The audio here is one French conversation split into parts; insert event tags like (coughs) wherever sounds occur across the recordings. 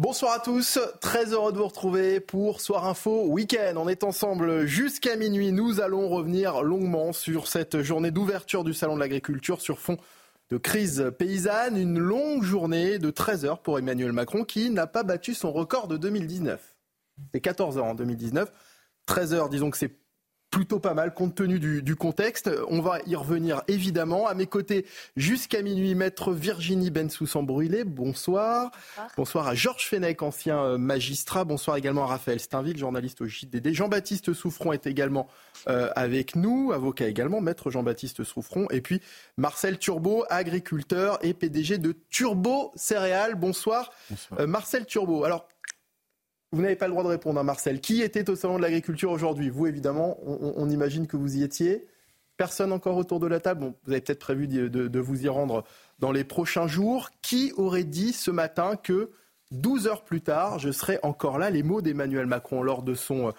Bonsoir à tous, très heureux de vous retrouver pour Soir Info Week-end. On est ensemble jusqu'à minuit. Nous allons revenir longuement sur cette journée d'ouverture du Salon de l'Agriculture sur fond de crise paysanne. Une longue journée de 13 heures pour Emmanuel Macron qui n'a pas battu son record de 2019. C'est 14 heures en 2019. 13 heures, disons que c'est plutôt pas mal compte tenu du, contexte. On va y revenir évidemment. À mes côtés, jusqu'à minuit, maître Virginie Bensoussan-Brûlé. Bonsoir. bonsoir. à Georges Fenech, ancien euh, magistrat. Bonsoir également à Raphaël Steinville, journaliste au JDD. Jean-Baptiste Souffron est également euh, avec nous, avocat également, maître Jean-Baptiste Souffron. Et puis Marcel Turbo, agriculteur et PDG de Turbo Céréales. Bonsoir, bonsoir. Euh, Marcel Turbo. Alors, vous n'avez pas le droit de répondre à Marcel. Qui était au Salon de l'Agriculture aujourd'hui? Vous, évidemment, on, imagine que vous y étiez. Personne encore autour de la table? Vous avez peut-être prévu de, vous y rendre dans les prochains jours. Qui aurait dit ce matin que 12 heures plus tard, je serais encore là? Les mots d'Emmanuel Macron lors de son euh,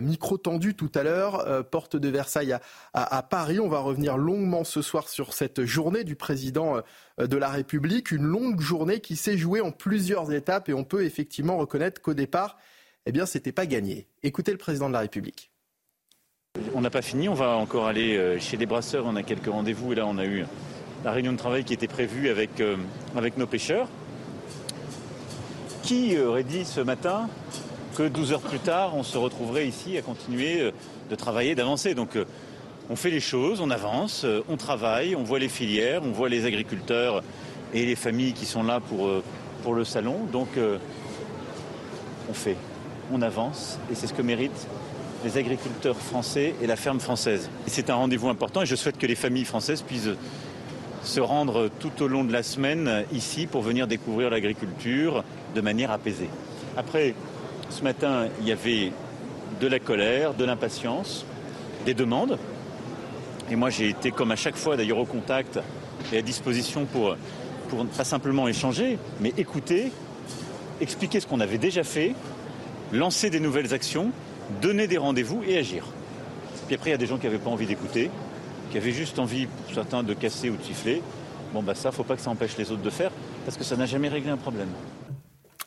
micro tendu tout à l'heure, euh, porte de Versailles à, Paris. On va revenir longuement ce soir sur cette journée du président euh, de la République, une longue journée qui s'est jouée en plusieurs étapes et on peut effectivement reconnaître qu'au départ, eh bien, c'était pas gagné. Écoutez le président de la République. On n'a pas fini, on va encore aller chez les brasseurs, on a quelques rendez-vous et là on a eu la réunion de travail qui était prévue avec nos pêcheurs. Qui aurait dit ce matin que 12 heures plus tard, on se retrouverait ici à continuer euh, de travailler, d'avancer. Donc euh, on fait les choses, on avance, euh, on travaille, on voit les filières, on voit les agriculteurs et les familles qui sont là pour, pour le salon. Donc on fait, on avance et c'est ce que méritent les agriculteurs français et la ferme française. C'est un rendez-vous important et je souhaite que les familles françaises puissent se rendre tout au long de la semaine ici pour venir découvrir l'agriculture de manière apaisée. Après, ce matin, il y avait de la colère, de l'impatience, des demandes. Et moi, j'ai été, comme à chaque fois d'ailleurs, au contact et à disposition pour, pour pas simplement échanger, mais écouter, expliquer ce qu'on avait déjà fait, lancer des nouvelles actions, donner des rendez-vous et agir. Puis après, il y a des gens qui n'avaient pas envie d'écouter, qui avaient juste envie, certains, de casser ou de siffler. Bon, bah ça, faut pas que ça empêche les autres de faire, parce que ça n'a jamais réglé un problème.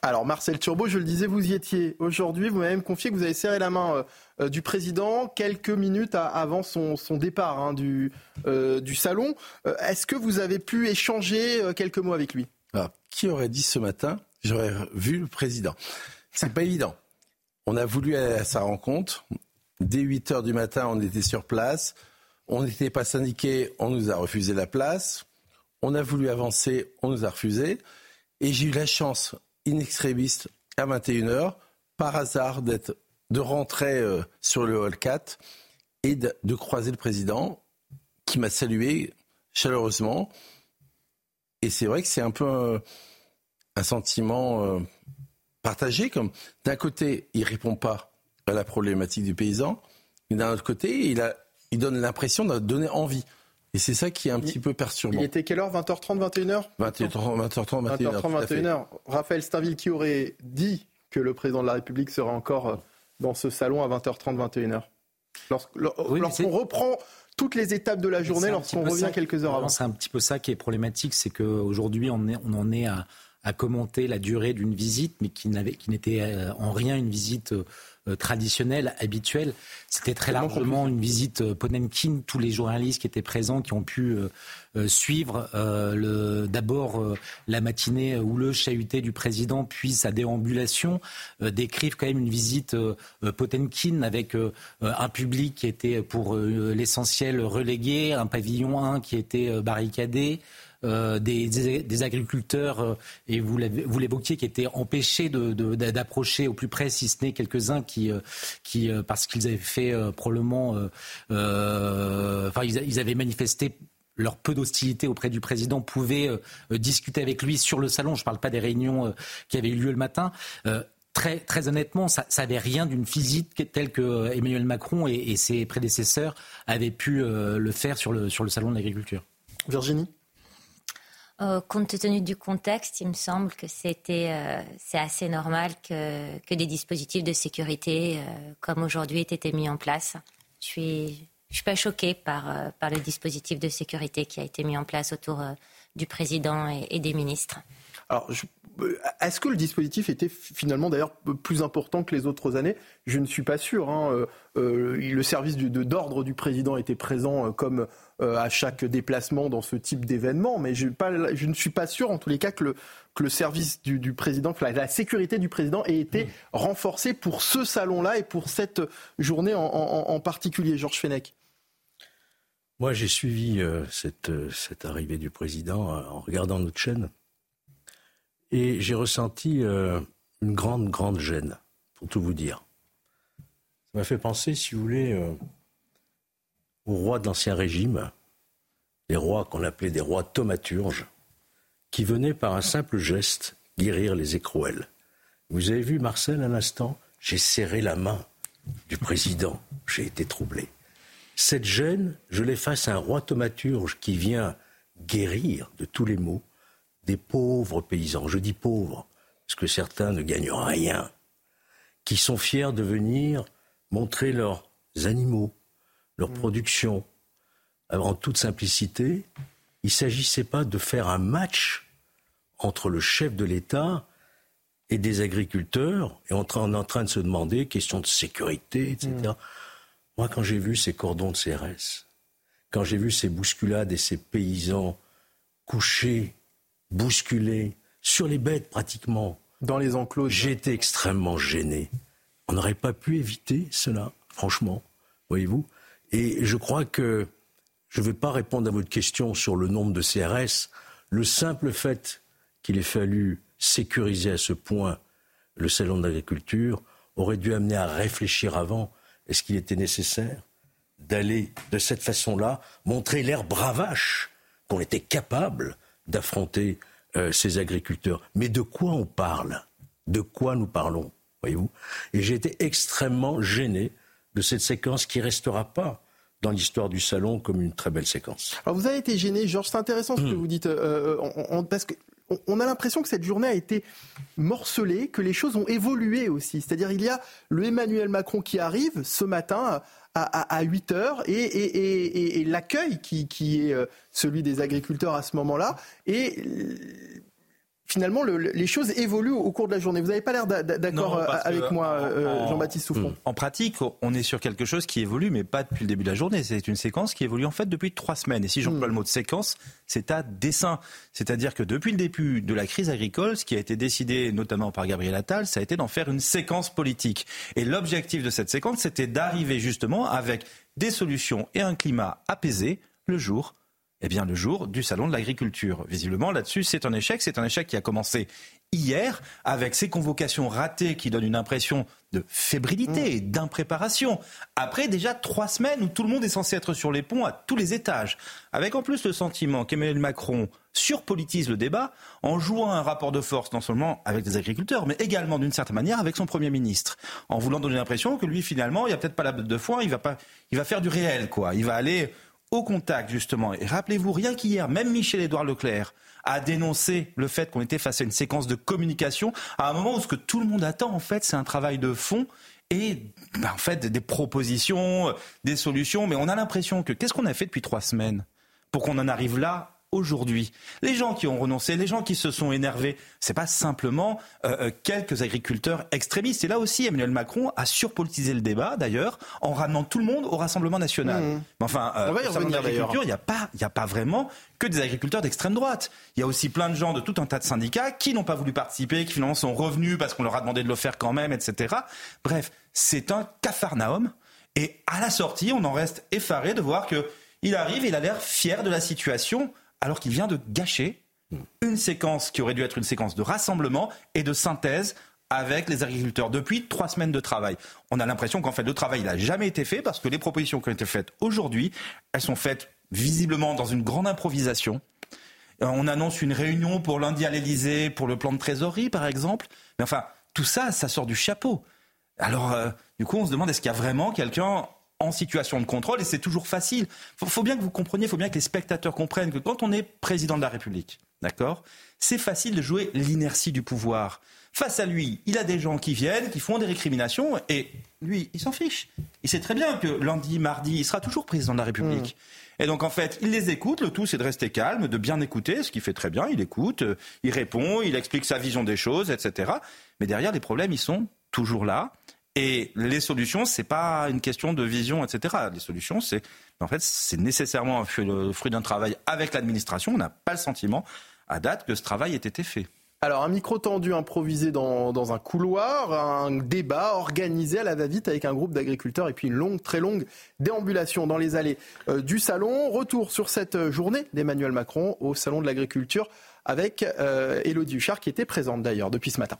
Alors Marcel Turbo, je le disais, vous y étiez aujourd'hui. Vous m'avez même confié que vous avez serré la main euh, euh, du président quelques minutes avant son, départ hein, du, euh, du, salon. Est-ce que vous avez pu échanger quelques mots avec lui? Alors, Qui aurait dit ce matin j'aurais vu le président? C'est pas évident. On a voulu aller à sa rencontre. Dès 8 heures du matin, on était sur place. On n'était pas syndiqué, on nous a refusé la place. On a voulu avancer, on nous a refusé. Et j'ai eu la chance in à 21h, par hasard de rentrer euh, sur le hall 4 et de, croiser le président qui m'a salué chaleureusement. Et c'est vrai que c'est un peu un, sentiment euh, partagé. Comme d'un côté, il répond pas à la problématique du paysan, mais d'un autre côté, il, il donne l'impression de donner envie. Et c'est ça qui est un petit peu perturbant. Il était quelle heure? 20h30, 21h 20h30, 20h30, 21h. 20h30, 21h. Raphaël Stainville, qui aurait dit que le président de la République serait encore euh, dans ce salon à 20h30, 21h Lorsqu'on reprend toutes les étapes de la journée, lorsqu'on revient quelques heures avant. C'est un petit peu ça qui est problématique, c'est qu'aujourd'hui, on, on en est à, à commenter la durée d'une visite, mais qui n'était euh, en rien une visite euh, traditionnelle, habituelle. C'était très largement une visite euh, Ponemkin. Tous les journalistes qui étaient présents, qui ont pu euh, suivre d'abord la matinée ou le chahuté du président, puis sa déambulation, décrivent quand même une visite Potemkin avec un public qui était pour l'essentiel relégué, un pavillon 1 qui était barricadé. Euh, des, agriculteurs, euh, et vous l'évoquiez, qui étaient empêchés d'approcher au plus près, si ce n'est quelques-uns qui, euh, parce qu'ils avaient fait probablement, enfin, ils, avaient manifesté leur peu d'hostilité auprès du président pouvaient discuter avec lui sur le salon. Je ne parle pas des réunions qui avaient eu lieu le matin. Très, honnêtement, ça n'avait rien d'une visite telle que Emmanuel Macron et, ses prédécesseurs avaient pu le faire sur le salon de l'agriculture. Virginie? Euh, compte tenu du contexte, il me semble que c'était, euh, c'est assez normal que, que, des dispositifs de sécurité euh, comme aujourd'hui aient été mis en place. Je suis, je suis pas choquée par, par le dispositif de sécurité qui a été mis en place autour du président et, des ministres. Alors, est-ce que le dispositif était finalement d'ailleurs plus important que les autres années? Je ne suis pas sûr. Hein. le service d'ordre du président était présent comme euh, à chaque déplacement dans ce type d'événement, mais je, ne suis pas sûr en tous les cas que le, service du, président, que la, sécurité du président ait été renforcée pour ce salon-là et pour cette journée en, particulier. Georges Fenech. Moi, j'ai suivi euh, cette, cette, arrivée du président euh, en regardant notre chaîne et j'ai ressenti une grande, grande gêne, pour tout vous dire. Ça m'a fait penser, si vous voulez, aux rois de l'Ancien Régime, les rois qu'on appelait des rois thaumaturges, qui venaient par un simple geste guérir les écrouelles. Vous avez vu, Marcel, à l'instant, j'ai serré la main du président, j'ai été troublé. Cette gêne, je l'ai face à un roi thaumaturge qui vient guérir de tous les maux des pauvres paysans. Je dis pauvres, parce que certains ne gagnent rien, qui sont fiers de venir montrer leurs animaux, leur production. en toute simplicité, il ne s'agissait pas de faire un match entre le chef de l'État et des agriculteurs, et on est en train de se demander, question de sécurité, etc. Mm. Moi, quand j'ai vu ces cordons de CRS, quand j'ai vu ces bousculades et ces paysans couchés, bousculés, sur les bêtes pratiquement, dans les enclos, été extrêmement gêné. On n'aurait pas pu éviter cela, franchement, voyez-vous. Et je crois que je ne vais pas répondre à votre question sur le nombre de CRS. Le simple fait qu'il ait fallu sécuriser à ce point le salon de l'agriculture aurait dû amener à réfléchir avant. Est-ce qu'il était nécessaire d'aller de cette façon-là montrer l'air bravache qu'on était capable d'affronter euh, ces agriculteurs Mais de quoi on parle? De quoi nous parlons Voyez-vous? Et j'ai été extrêmement gêné de cette séquence qui restera pas dans l'histoire du salon comme une très belle séquence. Alors vous avez été gêné, Georges, c'est intéressant ce que hmm. vous dites, euh, euh, parce que on a l'impression que cette journée a été morcelée, que les choses ont évolué aussi. C'est-à-dire il y a le Emmanuel Macron qui arrive ce matin à, 8 heures et, l'accueil qui, qui, est euh, celui des agriculteurs à ce moment-là. Et finalement, les choses évoluent au cours de la journée. Vous n'avez pas l'air d'accord euh, avec moi, euh, Jean-Baptiste Souffron. En pratique, on est sur quelque chose qui évolue, mais pas depuis le début de la journée. C'est une séquence qui évolue en fait depuis trois semaines. Et si j'emploie hmm. le mot de séquence, c'est à dessein. C'est-à-dire que depuis le début de la crise agricole, ce qui a été décidé notamment par Gabriel Attal, ça a été d'en faire une séquence politique. Et l'objectif de cette séquence, c'était d'arriver justement avec des solutions et un climat apaisé le jour eh bien, le jour du salon de l'agriculture. Visiblement, là-dessus, c'est un échec. C'est un échec qui a commencé hier avec ces convocations ratées qui donnent une impression de fébrilité et d'impréparation. Après déjà trois semaines où tout le monde est censé être sur les ponts à tous les étages. Avec en plus le sentiment qu'Emmanuel Macron surpolitise le débat en jouant un rapport de force non seulement avec les agriculteurs, mais également d'une certaine manière avec son Premier ministre. En voulant donner l'impression que lui, finalement, il n'y a peut-être pas la de foin, il va, pas, il va faire du réel, quoi. Il va aller au contact, justement. Et rappelez-vous, rien qu'hier, même Michel-Édouard Leclerc a dénoncé le fait qu'on était face à une séquence de communication à un moment où ce que tout le monde attend, en fait, c'est un travail de fond et ben, en fait des propositions, des solutions. Mais on a l'impression que qu'est-ce qu'on a fait depuis trois semaines pour qu'on en arrive là aujourd'hui. Les gens qui ont renoncé, les gens qui se sont énervés, c'est pas simplement euh, euh, quelques agriculteurs extrémistes. Et là aussi, Emmanuel Macron a surpolitisé le débat, d'ailleurs, en ramenant tout le monde au Rassemblement national. Mmh. Mais enfin, euh, il n'y a pas, il a pas vraiment que des agriculteurs d'extrême droite. Il y a aussi plein de gens de tout un tas de syndicats qui n'ont pas voulu participer, qui finalement sont revenus parce qu'on leur a demandé de le faire quand même, etc. Bref, c'est un cafarnaum. Et à la sortie, on en reste effaré de voir que il arrive, il a l'air fier de la situation alors qu'il vient de gâcher une séquence qui aurait dû être une séquence de rassemblement et de synthèse avec les agriculteurs depuis trois semaines de travail. On a l'impression qu'en fait le travail n'a jamais été fait parce que les propositions qui ont été faites aujourd'hui, elles sont faites visiblement dans une grande improvisation. Euh, on annonce une réunion pour lundi à l'Elysée pour le plan de trésorerie, par exemple. Mais enfin, tout ça, ça sort du chapeau. Alors, euh, du coup, on se demande est-ce qu'il y a vraiment quelqu'un en situation de contrôle et c'est toujours facile. Il faut, bien que vous compreniez, il faut bien que les spectateurs comprennent que quand on est président de la République, d'accord, c'est facile de jouer l'inertie du pouvoir. Face à lui, il a des gens qui viennent, qui font des récriminations et lui, il s'en fiche. Il sait très bien que lundi, mardi, il sera toujours président de la République. Mmh. Et donc en fait, il les écoute. Le tout, c'est de rester calme, de bien écouter, ce qu'il fait très bien. Il écoute, euh, il répond, il explique sa vision des choses, etc. Mais derrière, les problèmes, ils sont toujours là. Et les solutions, c'est pas une question de vision, etc. Les solutions, c'est en fait, nécessairement le fruit d'un travail avec l'administration. On n'a pas le sentiment, à date, que ce travail ait été fait. Alors, un micro tendu improvisé dans, un couloir, un débat organisé à la va-vite avec un groupe d'agriculteurs et puis une longue, très longue déambulation dans les allées euh, du salon. Retour sur cette journée d'Emmanuel Macron au salon de l'agriculture avec euh, Élodie Huchard qui était présente d'ailleurs depuis ce matin.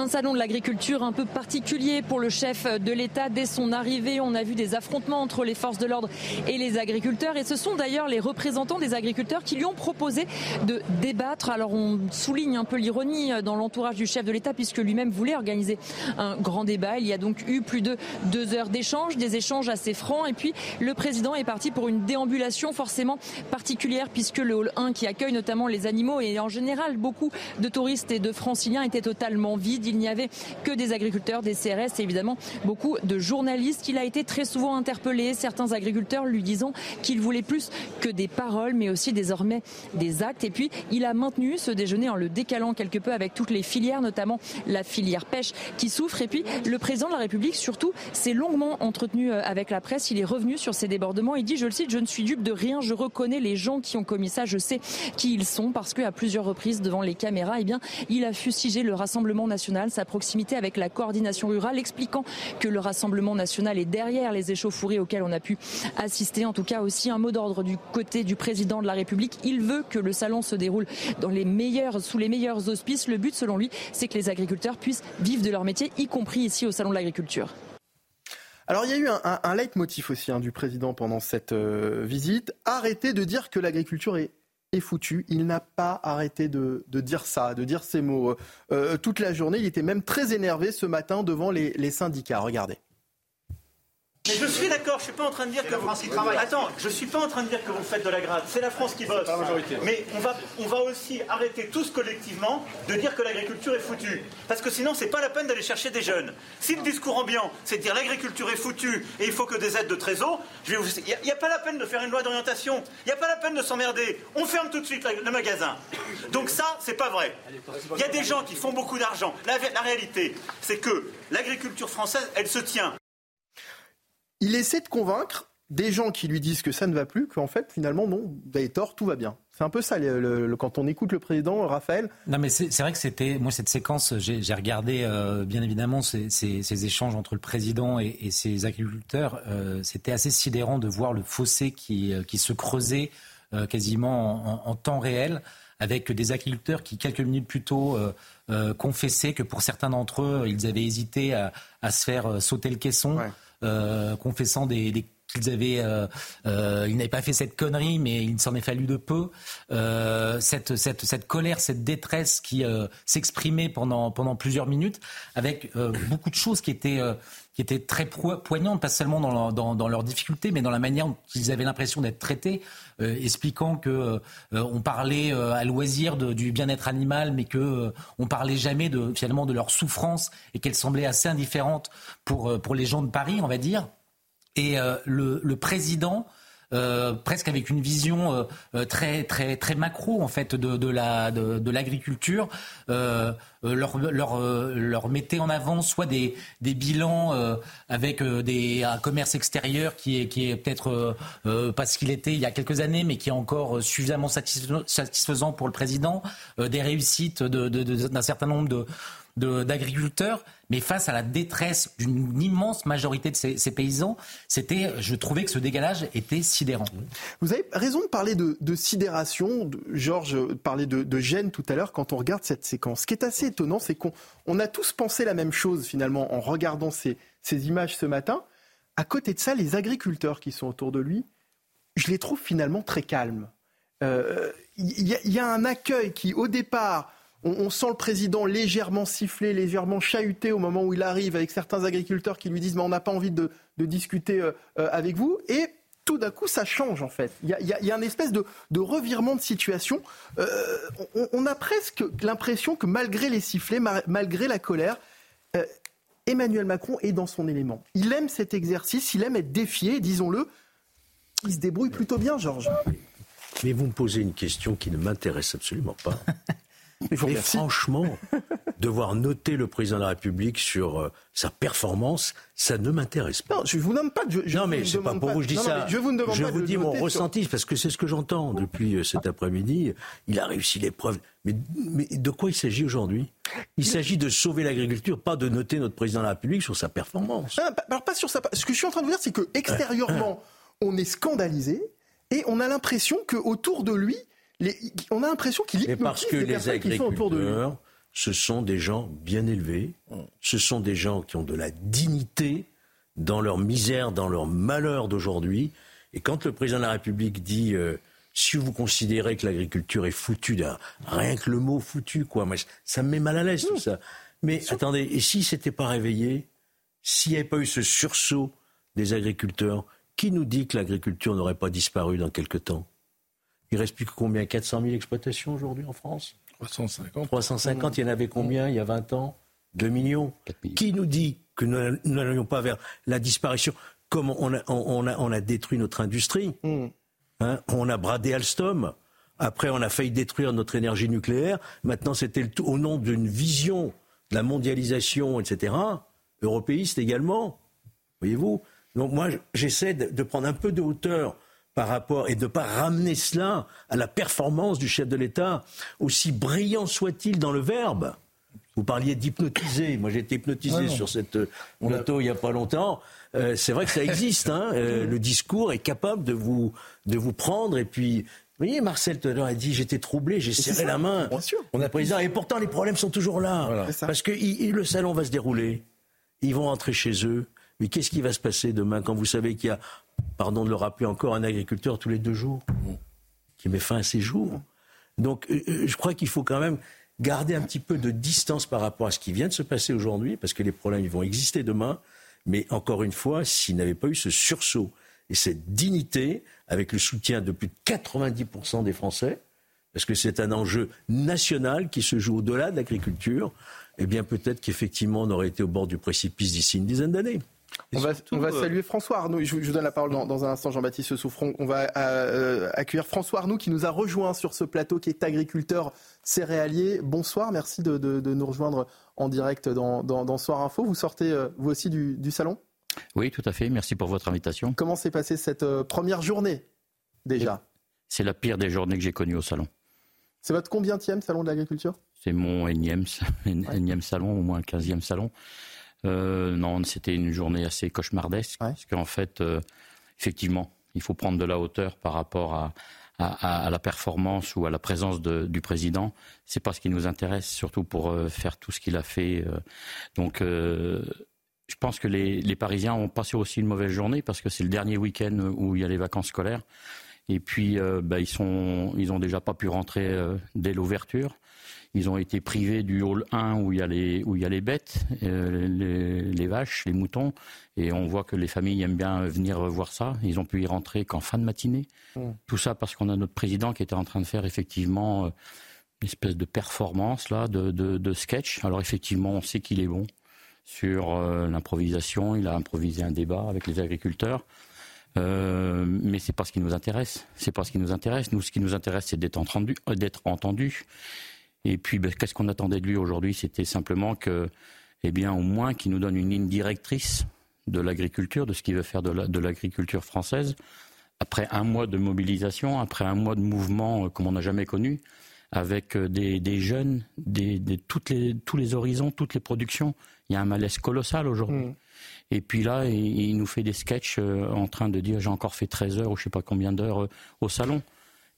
Un salon de l'agriculture un peu particulier pour le chef de l'État. Dès son arrivée, on a vu des affrontements entre les forces de l'ordre et les agriculteurs. Et ce sont d'ailleurs les représentants des agriculteurs qui lui ont proposé de débattre. Alors on souligne un peu l'ironie dans l'entourage du chef de l'État puisque lui-même voulait organiser un grand débat. Il y a donc eu plus de deux heures d'échanges, des échanges assez francs. Et puis le président est parti pour une déambulation forcément particulière puisque le hall 1 qui accueille notamment les animaux et en général beaucoup de touristes et de franciliens était totalement vide. Il n'y avait que des agriculteurs, des CRS et évidemment beaucoup de journalistes. Il a été très souvent interpellé, certains agriculteurs lui disant qu'il voulait plus que des paroles, mais aussi désormais des actes. Et puis, il a maintenu ce déjeuner en le décalant quelque peu avec toutes les filières, notamment la filière pêche qui souffre. Et puis, le président de la République, surtout, s'est longuement entretenu euh, avec la presse. Il est revenu sur ces débordements. Il dit, je le cite, je ne suis dupe de rien. Je reconnais les gens qui ont commis ça. Je sais qui ils sont parce qu'à plusieurs reprises devant les caméras, eh il a fustigé le Rassemblement national sa proximité avec la coordination rurale, expliquant que le Rassemblement national est derrière les échauffourées auxquelles on a pu assister. En tout cas, aussi un mot d'ordre du côté du président de la République. Il veut que le salon se déroule dans les meilleurs, sous les meilleurs auspices. Le but, selon lui, c'est que les agriculteurs puissent vivre de leur métier, y compris ici au salon de l'agriculture. Alors il y a eu un, un, leitmotiv aussi hein, du président pendant cette euh, visite. Arrêtez de dire que l'agriculture est est foutu. Il n'a pas arrêté de, dire ça, de dire ces mots. Euh, toute la journée, il était même très énervé ce matin devant les, les syndicats. Regardez. Mais je suis d'accord, je suis pas en train de dire que vous... Attends, je suis pas en train de dire que vous faites de la grade. C'est la France qui vote. Mais on va, on va aussi arrêter tous collectivement de dire que l'agriculture est foutue. Parce que sinon, c'est pas la peine d'aller chercher des jeunes. Si le discours ambiant, c'est de dire l'agriculture est foutue et il faut que des aides de trésor, il n'y a, pas la peine de faire une loi d'orientation. Il n'y a pas la peine de s'emmerder. On ferme tout de suite le magasin. Donc ça, c'est pas vrai. Il y a des gens qui font beaucoup d'argent. La, la réalité, c'est que l'agriculture française, elle se tient il essaie de convaincre des gens qui lui disent que ça ne va plus, qu'en fait, finalement, non, vous avez tort, tout va bien. C'est un peu ça, le, quand on écoute le président, Raphaël. Non, mais c'est vrai que c'était, moi, cette séquence, j'ai regardé, euh, bien évidemment, ces, échanges entre le président et, et ses agriculteurs. Euh, c'était assez sidérant de voir le fossé qui, euh, qui se creusait quasiment en, temps réel avec des agriculteurs qui, quelques minutes plus tôt, confessaient que pour certains d'entre eux, ils avaient hésité à, à se faire sauter le caisson. Euh, confessant des, des qu'ils avaient, euh, euh, ils n'avaient pas fait cette connerie, mais il s'en est fallu de peu. Euh, cette, cette, cette colère, cette détresse qui euh, s'exprimait pendant, pendant plusieurs minutes, avec euh, beaucoup de choses qui étaient, qui étaient très poignantes, pas seulement dans, dans, leurs difficultés, mais dans la manière dont ils avaient l'impression d'être traités, expliquant que on parlait à loisir de, du bien-être animal, mais que on parlait jamais de finalement de leur souffrance et qu'elle semblait assez indifférente pour pour les gens de Paris, on va dire. Et euh, le, président, euh, presque avec une vision euh, très très macro en fait de, de la de, l'agriculture. Leur, leur, en avant soit des, bilans avec des un commerce extérieur qui est peut-être pas ce qu'il était il y a quelques années mais qui est encore suffisamment satisfaisant pour le président. Des réussites d'un certain nombre d'agriculteurs, mais face à la détresse d'une immense majorité de ces, paysans, c'était, je trouvais que ce dégalage était sidérant. Vous avez raison de parler de, sidération. Georges parlait de, gêne tout à l'heure quand on regarde cette séquence. Ce qui est assez étonnant, c'est qu'on a tous pensé la même chose finalement en regardant ces, ces images ce matin. À côté de ça, les agriculteurs qui sont autour de lui je les trouve finalement très calmes. Il y, a un accueil qui, au départ, on, sent le président légèrement sifflé, légèrement chahuté au moment où il arrive, avec certains agriculteurs qui lui disent mais on n'a pas envie de, discuter avec vous. Et tout d'un coup, ça change en fait. Il y a, un espèce de, revirement de situation. Euh, on, a presque l'impression que malgré les sifflets, malgré la colère, euh, Emmanuel Macron est dans son élément. Il aime cet exercice, il aime être défié, disons-le. Il se débrouille plutôt bien, Georges. Mais vous me posez une question qui ne m'intéresse absolument pas. (laughs) Mais franchement, (laughs) devoir noter le président de la République sur euh, sa performance, ça ne m'intéresse pas. Non, je vous demande pas de. Je, non, mais c'est pas pour vous que je dis ça. je vous, demande je vous dis mon ressenti, parce que c'est ce que j'entends depuis euh, cet après-midi. Il a réussi l'épreuve. Mais, mais de quoi il s'agit aujourd'hui? Il s'agit de sauver l'agriculture, pas de noter notre président de la République sur sa performance. Ah, alors, pas sur sa. Ce que je suis en train de vous dire, c'est que extérieurement, on est scandalisé et on a l'impression que autour de lui, on a l'impression qu'il Mais parce que les, agriculteurs, ce sont des gens bien élevés, ce sont des gens qui ont de la dignité dans leur misère, dans leur malheur d'aujourd'hui. Et quand le président de la République dit euh, si vous considérez que l'agriculture est foutue, rien que le mot foutu, quoi, ça me met mal à l'aise tout ça. Mais attendez, et si c'était pas réveillé, s'il n'y avait pas eu ce sursaut des agriculteurs, qui nous dit que l'agriculture n'aurait pas disparu dans quelque temps? Il reste plus que combien? 400 000 exploitations aujourd'hui en France? 350. 350, il y en avait combien il y a 20 ans? 2 millions. Qui nous dit que nous n'allions pas vers la disparition? Comme on a, on a, on a détruit notre industrie, hmm. hein, on a bradé Alstom, après on a failli détruire notre énergie nucléaire, maintenant c'était au nom d'une vision de la mondialisation, etc., européiste également, voyez-vous? Donc moi j'essaie de prendre un peu de hauteur par rapport et de ne pas ramener cela à la performance du chef de l'État, aussi brillant soit-il dans le verbe. Vous parliez d'hypnotiser. Moi, j'ai été hypnotisé sur cette plateau il n'y a pas longtemps. Euh, c'est vrai que ça existe. Hein. Euh, le discours est capable de vous, de vous prendre. Et puis, vous voyez, Marcel tout à l'heure a dit j'étais troublé, j'ai serré la main. Bien sûr. On a président. Et pourtant, les problèmes sont toujours là. Parce que le salon va se dérouler. Ils vont rentrer chez eux. Mais qu'est-ce qui va se passer demain quand vous savez qu'il y a pardon de le rappeler encore, un agriculteur tous les deux jours, qui met fin à ses jours. Donc euh, euh, je crois qu'il faut quand même garder un petit peu de distance par rapport à ce qui vient de se passer aujourd'hui, parce que les problèmes vont exister demain. Mais encore une fois, s'il n'avait pas eu ce sursaut et cette dignité, avec le soutien de plus de 90% des Français, parce que c'est un enjeu national qui se joue au-delà de l'agriculture, eh bien peut-être qu'effectivement on aurait été au bord du précipice d'ici une dizaine d'années. On va, euh, saluer François Arnaud. Je, vous donne la parole dans, un instant, Jean-Baptiste Souffron. On va euh, accueillir François Arnaud qui nous a rejoint sur ce plateau, qui est agriculteur céréalier. Bonsoir, merci de, nous rejoindre en direct dans, Soir Info. Vous sortez euh, vous aussi du, salon? Oui, tout à fait. Merci pour votre invitation. Comment s'est passée cette première journée déjà? C'est la pire des journées que j'ai connues au salon. C'est votre combienième salon de l'agriculture? C'est mon énième, (laughs) énième salon, au moins le quinzième salon. Euh, non, c'était une journée assez cauchemardesque, parce qu'en fait, euh, effectivement, il faut prendre de la hauteur par rapport à, la performance ou à la présence du président. C'est pas ce qui nous intéresse, surtout pour euh, faire tout ce qu'il a fait. donc, je pense que les, Parisiens ont passé aussi une mauvaise journée parce que c'est le dernier week-end où il y a les vacances scolaires. Et puis, bah, ils sont, ils ont déjà pas pu rentrer dès l'ouverture. Ils ont été privés du hall 1 où il y a les, où il y a les bêtes, euh, les, vaches, les moutons. Et on voit que les familles aiment bien venir voir ça. Ils ont pu y rentrer qu'en fin de matinée. Mmh. Tout ça parce qu'on a notre président qui était en train de faire effectivement euh, une espèce de performance là, de, de, sketch. Alors effectivement, on sait qu'il est bon sur euh, l'improvisation. Il a improvisé un débat avec les agriculteurs. Euh, mais c'est pas ce qui nous intéresse. C'est pas ce qui nous intéresse. Nous, ce qui nous intéresse, c'est d'être entendu, d'être entendu. Et puis, ben, qu'est-ce qu'on attendait de lui aujourd'hui? C'était simplement que, eh bien, au moins qu'il nous donne une ligne directrice de l'agriculture, de ce qu'il veut faire de l'agriculture française. Après un mois de mobilisation, après un mois de mouvement euh, comme on n'a jamais connu, avec euh, des, jeunes, des, toutes les, tous les horizons, toutes les productions, il y a un malaise colossal aujourd'hui. Mmh. Et puis là, il, nous fait des sketchs euh, en train de dire j'ai encore fait 13 heures ou je sais pas combien d'heures au salon.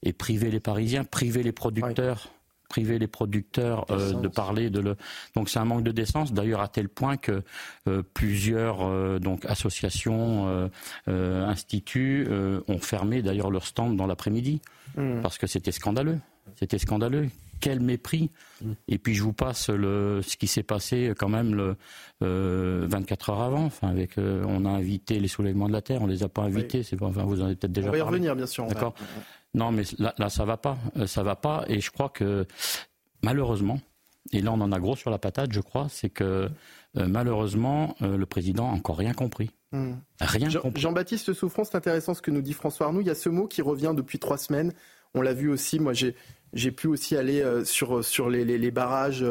Et priver les Parisiens, priver les producteurs priver les producteurs euh, de parler de le. Donc c'est un manque de décence. D'ailleurs à tel point que euh, plusieurs euh, donc associations, instituts ont fermé d'ailleurs leur stand dans l'après-midi mmh. parce que c'était scandaleux. C'était scandaleux. Quel mépris. Mmh. Et puis je vous passe le, ce qui s'est passé quand même le, 24 heures avant. Enfin, avec, on a invité les soulèvements de la terre, on les a pas invités. C'est enfin, vous en avez peut-être déjà parlé. On va y revenir, bien sûr. D'accord. Non, mais là, là, ça va pas. Euh, ça va pas. Et je crois que malheureusement, et là on en a gros sur la patate, je crois, c'est que euh, malheureusement euh, le président n'a encore rien compris. Hmm. Rien Jean, compris. Jean-Baptiste Souffrant, c'est intéressant ce que nous dit François Arnoux. Il y a ce mot qui revient depuis trois semaines. On l'a vu aussi. Moi, j'ai j'ai pu aussi aller sur sur les, les, les barrages.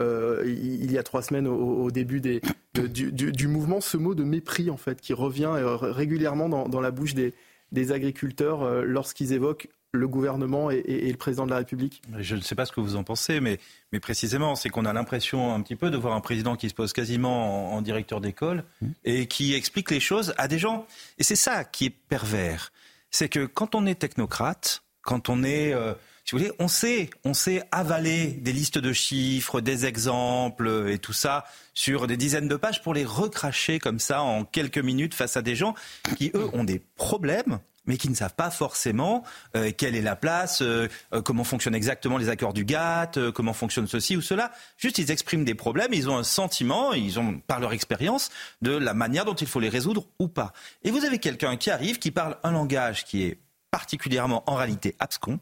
il y a trois semaines au, début des, du, du, du, mouvement, ce mot de mépris en fait qui revient régulièrement dans, dans la bouche des, des agriculteurs euh, lorsqu'ils évoquent le gouvernement et, le président de la République? Je ne sais pas ce que vous en pensez, mais, mais précisément, c'est qu'on a l'impression un petit peu de voir un président qui se pose quasiment en, directeur d'école mmh. et qui explique les choses à des gens. Et c'est ça qui est pervers. C'est que quand on est technocrate, quand on est... Euh, si vous voulez, on sait, on sait avaler des listes de chiffres, des exemples et tout ça sur des dizaines de pages pour les recracher comme ça en quelques minutes face à des gens qui, eux, ont des problèmes mais qui ne savent pas forcément euh, quelle est la place, euh, euh, comment fonctionnent exactement les accords du GATT, comment fonctionne ceci ou cela. Juste, ils expriment des problèmes, ils ont un sentiment, ils ont, par leur expérience, de la manière dont il faut les résoudre ou pas. Et vous avez quelqu'un qui arrive, qui parle un langage qui est particulièrement, en réalité, abscon,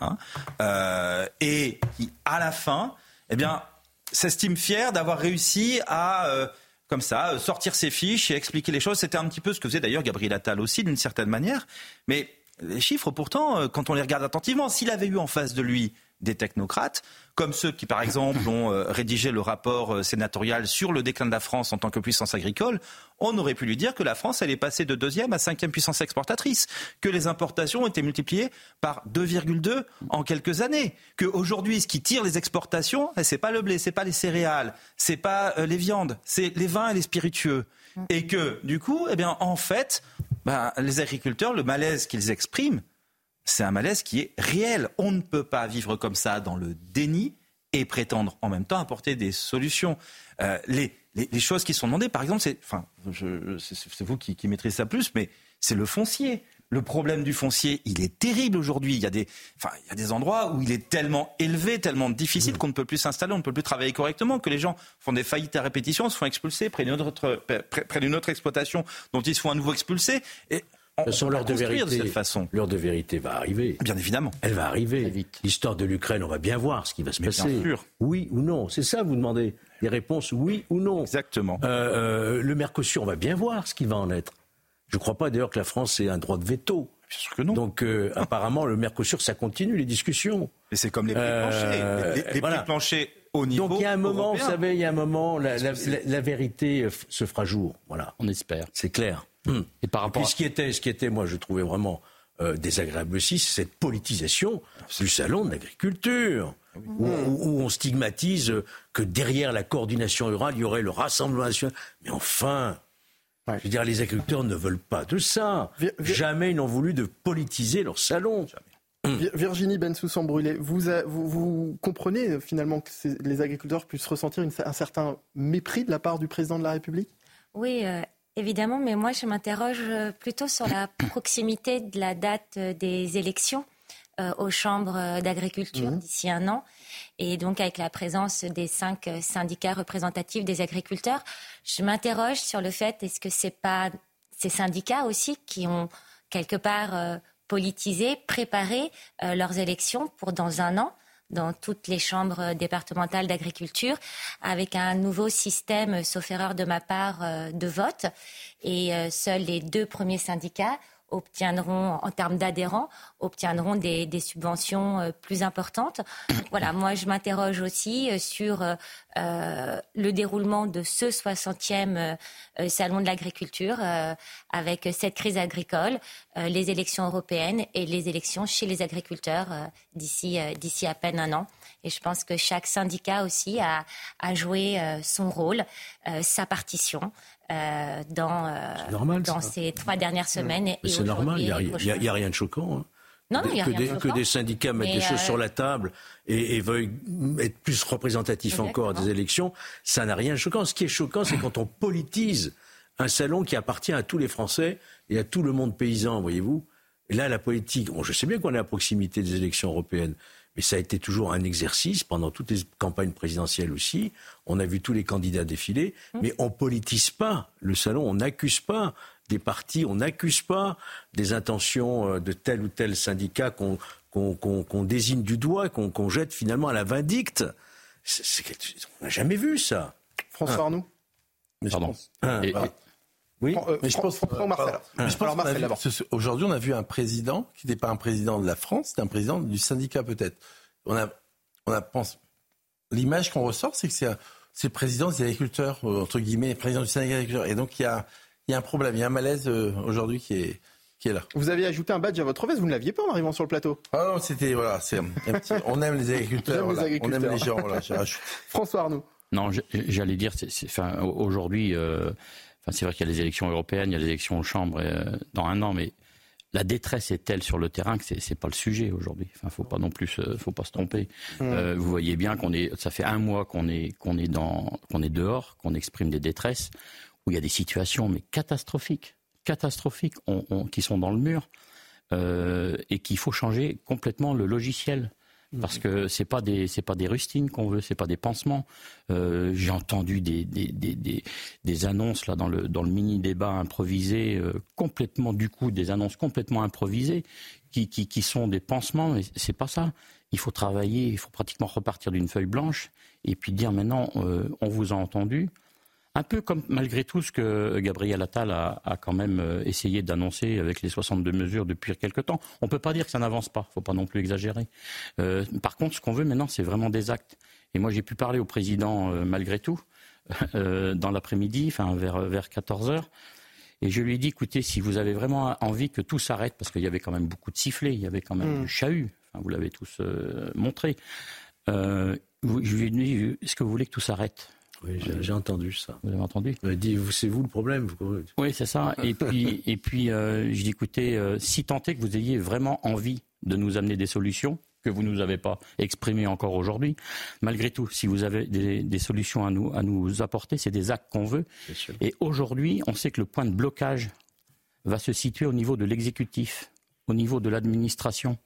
hein, et qui, à la fin, eh bien, s'estime fier d'avoir réussi à, euh, comme ça, euh, sortir ses fiches et expliquer les choses. C'était un petit peu ce que faisait d'ailleurs Gabriel Attal aussi, d'une certaine manière. Mais les chiffres, pourtant, euh, quand on les regarde attentivement, s'il avait eu en face de lui des technocrates, comme ceux qui, par exemple, ont euh, rédigé le rapport euh, sénatorial sur le déclin de la France en tant que puissance agricole, on aurait pu lui dire que la France, elle est passée de deuxième à cinquième puissance exportatrice, que les importations ont été multipliées par 2,2 en quelques années, que aujourd'hui, ce qui tire les exportations, eh, c'est pas le blé, c'est pas les céréales, c'est pas euh, les viandes, c'est les vins et les spiritueux. Et que, du coup, eh bien, en fait, ben, les agriculteurs, le malaise qu'ils expriment, c'est un malaise qui est réel. On ne peut pas vivre comme ça dans le déni et prétendre en même temps apporter des solutions. Euh, les, choses qui sont demandées, par exemple, c'est, enfin, c'est vous qui, maîtrisez ça plus, mais c'est le foncier. Le problème du foncier, il est terrible aujourd'hui. Il y a des, enfin, il y a des endroits où il est tellement élevé, tellement difficile mmh. qu'on ne peut plus s'installer, on ne peut plus travailler correctement, que les gens font des faillites à répétition, se font expulser près d'une autre, près d'une autre exploitation dont ils se font à nouveau expulser. Et de l'heure de vérité, de façon. L'heure de vérité va arriver. Bien évidemment. Elle va arriver. L'histoire de l'Ukraine, on va bien voir ce qui va se passer. Bien sûr. Oui ou non C'est ça, vous demandez des réponses oui ou non. Exactement. Euh, euh, le Mercosur, on va bien voir ce qui va en être. Je ne crois pas d'ailleurs que la France ait un droit de veto. Bien sûr que non. Donc euh, (laughs) apparemment, le Mercosur, ça continue les discussions. Et c'est comme les prix planchers. Les, les prix planchers au niveau Donc il y a un moment, vous savez, il y a un moment, la, la vérité se fera jour. Voilà. On espère. C'est clair. Hmm. Et par rapport. ce qui était, ce qui était, moi, je trouvais vraiment euh, désagréable aussi, c'est cette politisation du salon de l'agriculture. Ah où, on stigmatise que derrière la coordination rurale, il y aurait le rassemblement national. Mais enfin, je veux dire, les agriculteurs ne veulent pas de ça. Jamais ils n'ont voulu de politiser leur salon. Virginie Bensoussan Brûlé, vous, vous, vous, comprenez euh, finalement que les agriculteurs puissent ressentir un certain mépris de la part du président de la République? Oui, euh, Évidemment, mais moi je m'interroge euh, plutôt sur la (coughs) proximité de la date euh, des élections euh, aux chambres d'agriculture mmh. d'ici un an. Et donc avec la présence des cinq syndicats représentatifs des agriculteurs, je m'interroge sur le fait est-ce que c'est pas ces syndicats aussi qui ont quelque part politisé, préparé leurs élections pour dans un an? Dans toutes les chambres départementales d'agriculture avec un nouveau système, sauf erreur de ma part, euh, de vote. Et euh, seuls les deux premiers syndicats obtiendront, en termes d'adhérents, obtiendront des, subventions euh, plus importantes. voilà, moi je m'interroge aussi euh, sur euh, le déroulement de ce 60e salon de l'agriculture avec cette crise agricole, les élections européennes et les élections chez les agriculteurs d'ici d'ici à peine un an. Et je pense que chaque syndicat aussi a, a joué son rôle, sa partition. Euh, dans, euh, dans ces trois dernières semaines. C'est normal, il n'y a, rien de choquant. Hein. que, des, syndicats mettent des choses sur euh, la table et, veuillent être plus représentatifs encore des élections, ça n'a rien de choquant. Ce qui est choquant, c'est quand on politise un salon qui appartient à tous les Français et à tout le monde paysan, voyez-vous. Et là, la politique, je sais bien qu'on est à proximité des élections européennes, mais ça a été toujours un exercice pendant toutes les campagnes présidentielles aussi. On a vu tous les candidats défiler, mmh. mais on politise pas le salon, on n'accuse pas des partis, on n'accuse pas des intentions euh, de tel ou tel syndicat qu'on désigne du doigt, qu'on jette finalement à la vindicte. on n'a jamais vu ça. François Arnoux Pardon. Oui, euh, mais je pense, Aujourd'hui, on a vu un président qui n'est pas un président de la France, c'est un président du syndicat peut-être. On a, on a pense, l'image qu'on ressort, c'est que c'est le président des agriculteurs, euh, entre guillemets, président du syndicat des agriculteurs. Et donc, il y a, il y a un problème, il y a un malaise euh, aujourd'hui qui est, qui est là. Vous avez ajouté un badge à votre veste, vous ne l'aviez pas en arrivant sur le plateau. Ah non, c'était, voilà, c'est on aime les agriculteurs, on aime les gens, voilà, François Arnaud. Non, j'allais dire, enfin, aujourd'hui, euh, c'est vrai qu'il y a les élections européennes, il y a les élections aux chambres euh, dans un an, mais la détresse est telle sur le terrain que c'est n'est pas le sujet aujourd'hui. Enfin, faut pas non plus, faut pas se tromper. Mmh. vous voyez bien qu'on est, ça fait un mois qu'on est qu'on est dans, qu'on est dehors, qu'on exprime des détresses où il y a des situations mais catastrophiques, catastrophiques, qui sont dans le mur euh, et qu'il faut changer complètement le logiciel. Parce que c'est pas des c'est pas des rustines qu'on veut, c'est pas des pansements. Euh, j'ai entendu des des, des, des, annonces là dans le dans le mini débat improvisé euh, complètement du coup des annonces complètement improvisées qui, qui, qui sont des pansements mais c'est pas ça. Il faut travailler, il faut pratiquement repartir d'une feuille blanche et puis dire maintenant on vous a entendu, un peu comme malgré tout ce que Gabriel Attal a, quand même euh, essayé d'annoncer avec les 62 mesures depuis quelque temps. On ne peut pas dire que ça n'avance pas, il ne faut pas non plus exagérer. Euh, par contre, ce qu'on veut maintenant, c'est vraiment des actes. Et moi, j'ai pu parler au président euh, malgré tout (laughs) dans l'après-midi, enfin vers, vers 14 heures. Et je lui ai dit, écoutez, si vous avez vraiment envie que tout s'arrête, parce qu'il y avait quand même beaucoup de sifflets, il y avait quand même mmh. du chahut, enfin, vous l'avez tous montré, je lui ai dit, est-ce que vous voulez que tout s'arrête? Oui, j'ai entendu ça. Vous avez entendu? Dit, c'est vous le problème. Oui, c'est ça. Et puis, (laughs) et puis euh, je dis, écoutez, euh, si tant est que vous ayez vraiment envie de nous amener des solutions, que vous ne nous avez pas exprimées encore aujourd'hui, malgré tout, si vous avez des, solutions à nous, à nous apporter, c'est des actes qu'on veut. Et aujourd'hui, on sait que le point de blocage va se situer au niveau de l'exécutif, au niveau de l'administration.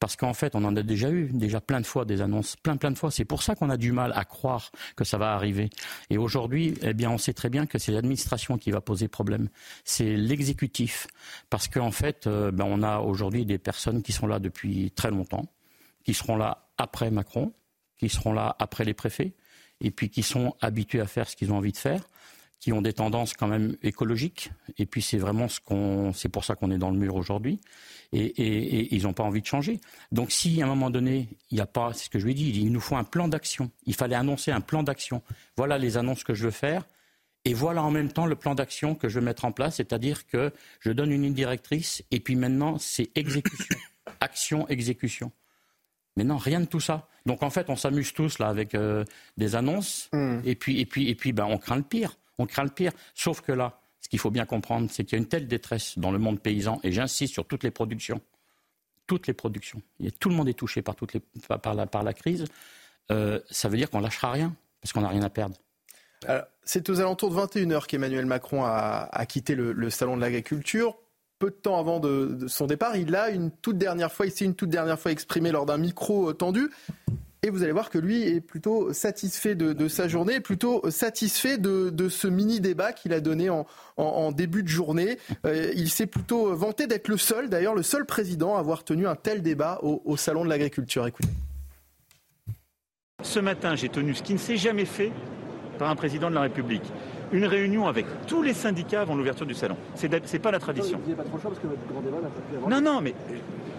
Parce qu'en fait, on en a déjà eu, déjà plein de fois des annonces, plein plein de fois. C'est pour ça qu'on a du mal à croire que ça va arriver. Et aujourd'hui, eh bien, on sait très bien que c'est l'administration qui va poser problème. C'est l'exécutif. Parce qu'en fait, euh, ben, on a aujourd'hui des personnes qui sont là depuis très longtemps, qui seront là après Macron, qui seront là après les préfets, et puis qui sont habitués à faire ce qu'ils ont envie de faire qui ont des tendances quand même écologiques. Et puis c'est vraiment ce qu'on, c'est pour ça qu'on est dans le mur aujourd'hui. Et, ils n'ont pas envie de changer. Donc si à un moment donné, il n'y a pas, c'est ce que je lui ai dit, il nous faut un plan d'action. Il fallait annoncer un plan d'action. Voilà les annonces que je veux faire. Et voilà en même temps le plan d'action que je veux mettre en place, c'est-à-dire que je donne une ligne directrice et puis maintenant c'est exécution, (coughs) action, exécution. Mais non, rien de tout ça. Donc en fait, on s'amuse tous là avec euh, des annonces mmh. et puis et puis et puis ben on craint le pire on craint le pire. Sauf que là, ce qu'il faut bien comprendre, c'est qu'il y a une telle détresse dans le monde paysan, et j'insiste sur toutes les productions, toutes les productions. tout le monde est touché par, la, crise. Euh, ça veut dire qu'on lâchera rien, parce qu'on n'a rien à perdre. C'est aux alentours de 21h qu'Emmanuel Macron a, quitté le, salon de l'agriculture. Peu de temps avant de, son départ, il a une toute dernière fois, il s'est une toute dernière fois exprimé lors d'un micro tendu. Et vous allez voir que lui est plutôt satisfait de, sa journée, plutôt satisfait de, ce mini débat qu'il a donné en, début de journée. Euh, il s'est plutôt vanté d'être le seul, d'ailleurs le seul président à avoir tenu un tel débat au, Salon de l'agriculture. Écoutez. Ce matin, j'ai tenu ce qui ne s'est jamais fait par un président de la République. Une réunion avec tous les syndicats avant l'ouverture du salon. C'est n'est pas la tradition. Non, non, mais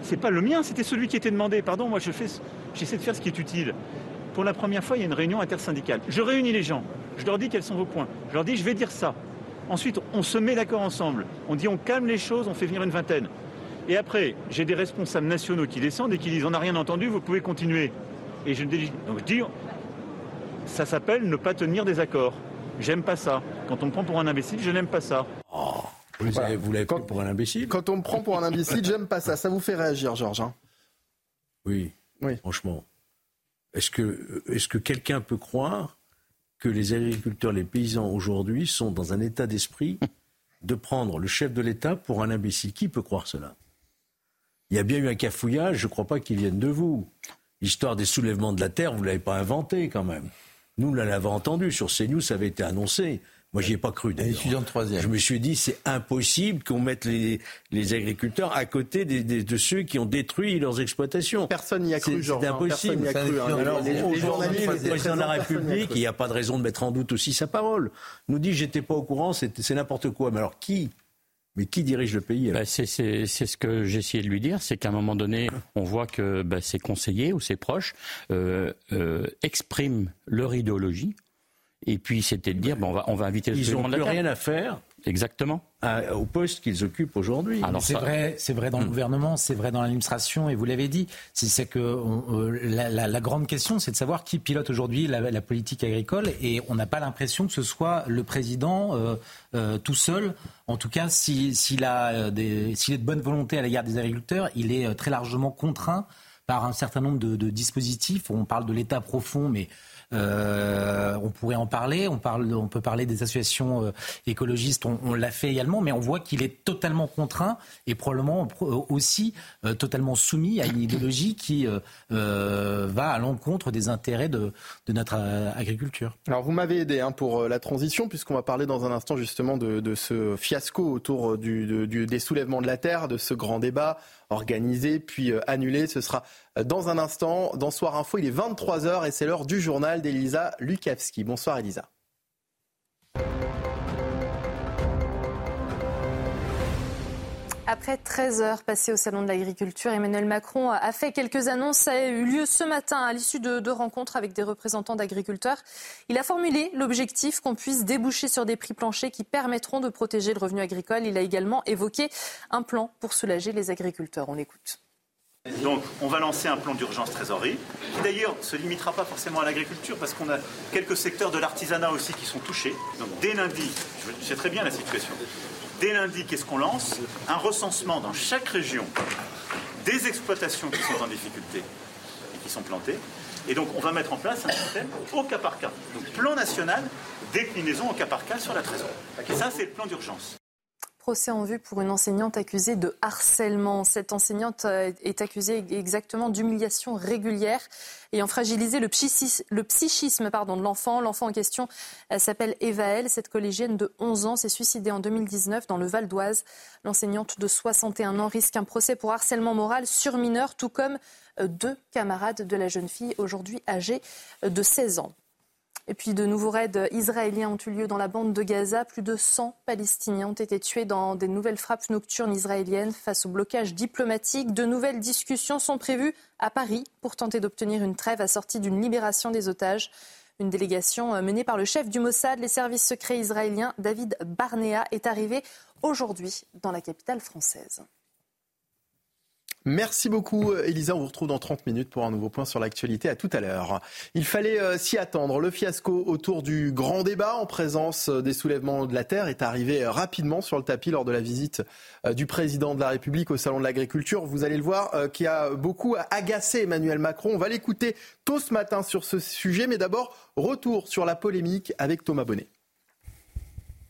c'est pas le mien, c'était celui qui était demandé. Pardon, moi je fais, j'essaie de faire ce qui est utile. Pour la première fois, il y a une réunion intersyndicale. Je réunis les gens, je leur dis quels sont vos points. Je leur dis, je vais dire ça. Ensuite, on se met d'accord ensemble. On dit, on calme les choses, on fait venir une vingtaine. Et après, j'ai des responsables nationaux qui descendent et qui disent, on n'a rien entendu, vous pouvez continuer. Et je, donc je dis, ça s'appelle ne pas tenir des accords. J'aime pas ça. Quand on me prend pour un imbécile, je n'aime pas ça. Oh, Vous l'avez pris pour un imbécile Quand on me prend pour un imbécile, j'aime pas ça. Ça vous fait réagir, Georges hein oui, oui, franchement. Est-ce que, est que quelqu'un peut croire que les agriculteurs, les paysans aujourd'hui sont dans un état d'esprit de prendre le chef de l'État pour un imbécile? Qui peut croire cela? Il y a bien eu un cafouillage, je ne crois pas qu'il vienne de vous. L'histoire des soulèvements de la terre, vous ne l'avez pas inventé quand même. Nous, nous l'avons entendu. Sur CNews, ça avait été annoncé. Moi, j'y ai pas cru. Étudiant de troisième. Je me suis dit, c'est impossible qu'on mette les, les, agriculteurs à côté des, de ceux qui ont détruit leurs exploitations. Personne n'y a cru, C'est impossible. Personne a cru, hein. Alors, le président de la République, il n'y a pas de raison de mettre en doute aussi sa parole. Nous dit, j'étais pas au courant, c'est n'importe quoi. Mais alors, qui mais qui dirige le pays bah, C'est ce que j'ai essayé de lui dire, c'est qu'à un moment donné, on voit que bah, ses conseillers ou ses proches euh, euh, expriment leur idéologie. Et puis c'était de dire, bon, on, va, on va inviter Ils n'ont plus rien à faire. Exactement. au poste qu'ils occupent aujourd'hui. c'est vrai, c'est vrai dans le hmm. gouvernement, c'est vrai dans l'administration, et vous l'avez dit. C'est que euh, la, grande question, c'est de savoir qui pilote aujourd'hui la, politique agricole, et on n'a pas l'impression que ce soit le président euh, euh, tout seul. En tout cas, s'il a des, s'il est de bonne volonté à l'égard des agriculteurs, il est très largement contraint par un certain nombre de, de dispositifs. On parle de l'État profond, mais euh, on pourrait en parler. On, parle, on peut parler des associations euh, écologistes. On, l'a fait également, mais on voit qu'il est totalement contraint et probablement aussi euh, totalement soumis à une idéologie qui va à l'encontre des intérêts de, notre agriculture. Alors vous m'avez aidé hein, pour la transition, puisqu'on va parler dans un instant justement de, ce fiasco autour des soulèvements de la terre, de ce grand débat organisé puis euh, annulé. Ce sera euh, dans un instant. Dans Soir Info, il est 23h et c'est l'heure du journal d'Elisa Lukavski. Bonsoir Elisa. Après 13 heures passées au Salon de l'Agriculture, Emmanuel Macron a fait quelques annonces. Ça a eu lieu ce matin à l'issue de, de, rencontres avec des représentants d'agriculteurs. Il a formulé l'objectif qu'on puisse déboucher sur des prix planchers qui permettront de protéger le revenu agricole. Il a également évoqué un plan pour soulager les agriculteurs. On l'écoute. Donc, on va lancer un plan d'urgence trésorerie, qui d'ailleurs ne se limitera pas forcément à l'agriculture, parce qu'on a quelques secteurs de l'artisanat aussi qui sont touchés. Donc, dès lundi, je sais très bien la situation, Dès lundi, qu'est-ce qu'on lance Un recensement dans chaque région des exploitations qui sont en difficulté et qui sont plantées. Et donc, on va mettre en place un système au cas par cas. Donc, plan national, déclinaison au cas par cas sur la trésorerie. Ça, c'est le plan d'urgence procès en vue pour une enseignante accusée de harcèlement. Cette enseignante euh, est accusée exactement d'humiliation régulière ayant fragilisé le, psychisme, pardon, de l'enfant. L'enfant en question s'appelle Evaël. Cette collégienne de 11 ans s'est suicidée en 2019 dans le Val d'Oise. L'enseignante de 61 ans risque un procès pour harcèlement moral sur mineur, tout comme euh, deux camarades de la jeune fille, aujourd'hui âgée de 16 ans. Et puis de nouveaux raids israéliens ont eu lieu dans la bande de Gaza. Plus de 100 Palestiniens ont été tués dans des nouvelles frappes nocturnes israéliennes face au blocage diplomatique. De nouvelles discussions sont prévues à Paris pour tenter d'obtenir une trêve assortie d'une libération des otages. Une délégation menée par le chef du Mossad, les services secrets israéliens, David Barnea, est arrivée aujourd'hui dans la capitale française. Merci beaucoup, Elisa. On vous retrouve dans 30 minutes pour un nouveau point sur l'actualité. À tout à l'heure. Il fallait euh, s'y attendre. Le fiasco autour du grand débat en présence euh, des soulèvements de la terre est arrivé euh, rapidement sur le tapis lors de la visite du président de la République au Salon de l'Agriculture. Vous allez le voir, qui a beaucoup agacé Emmanuel Macron. On va l'écouter tôt ce matin sur ce sujet. Mais d'abord, retour sur la polémique avec Thomas Bonnet.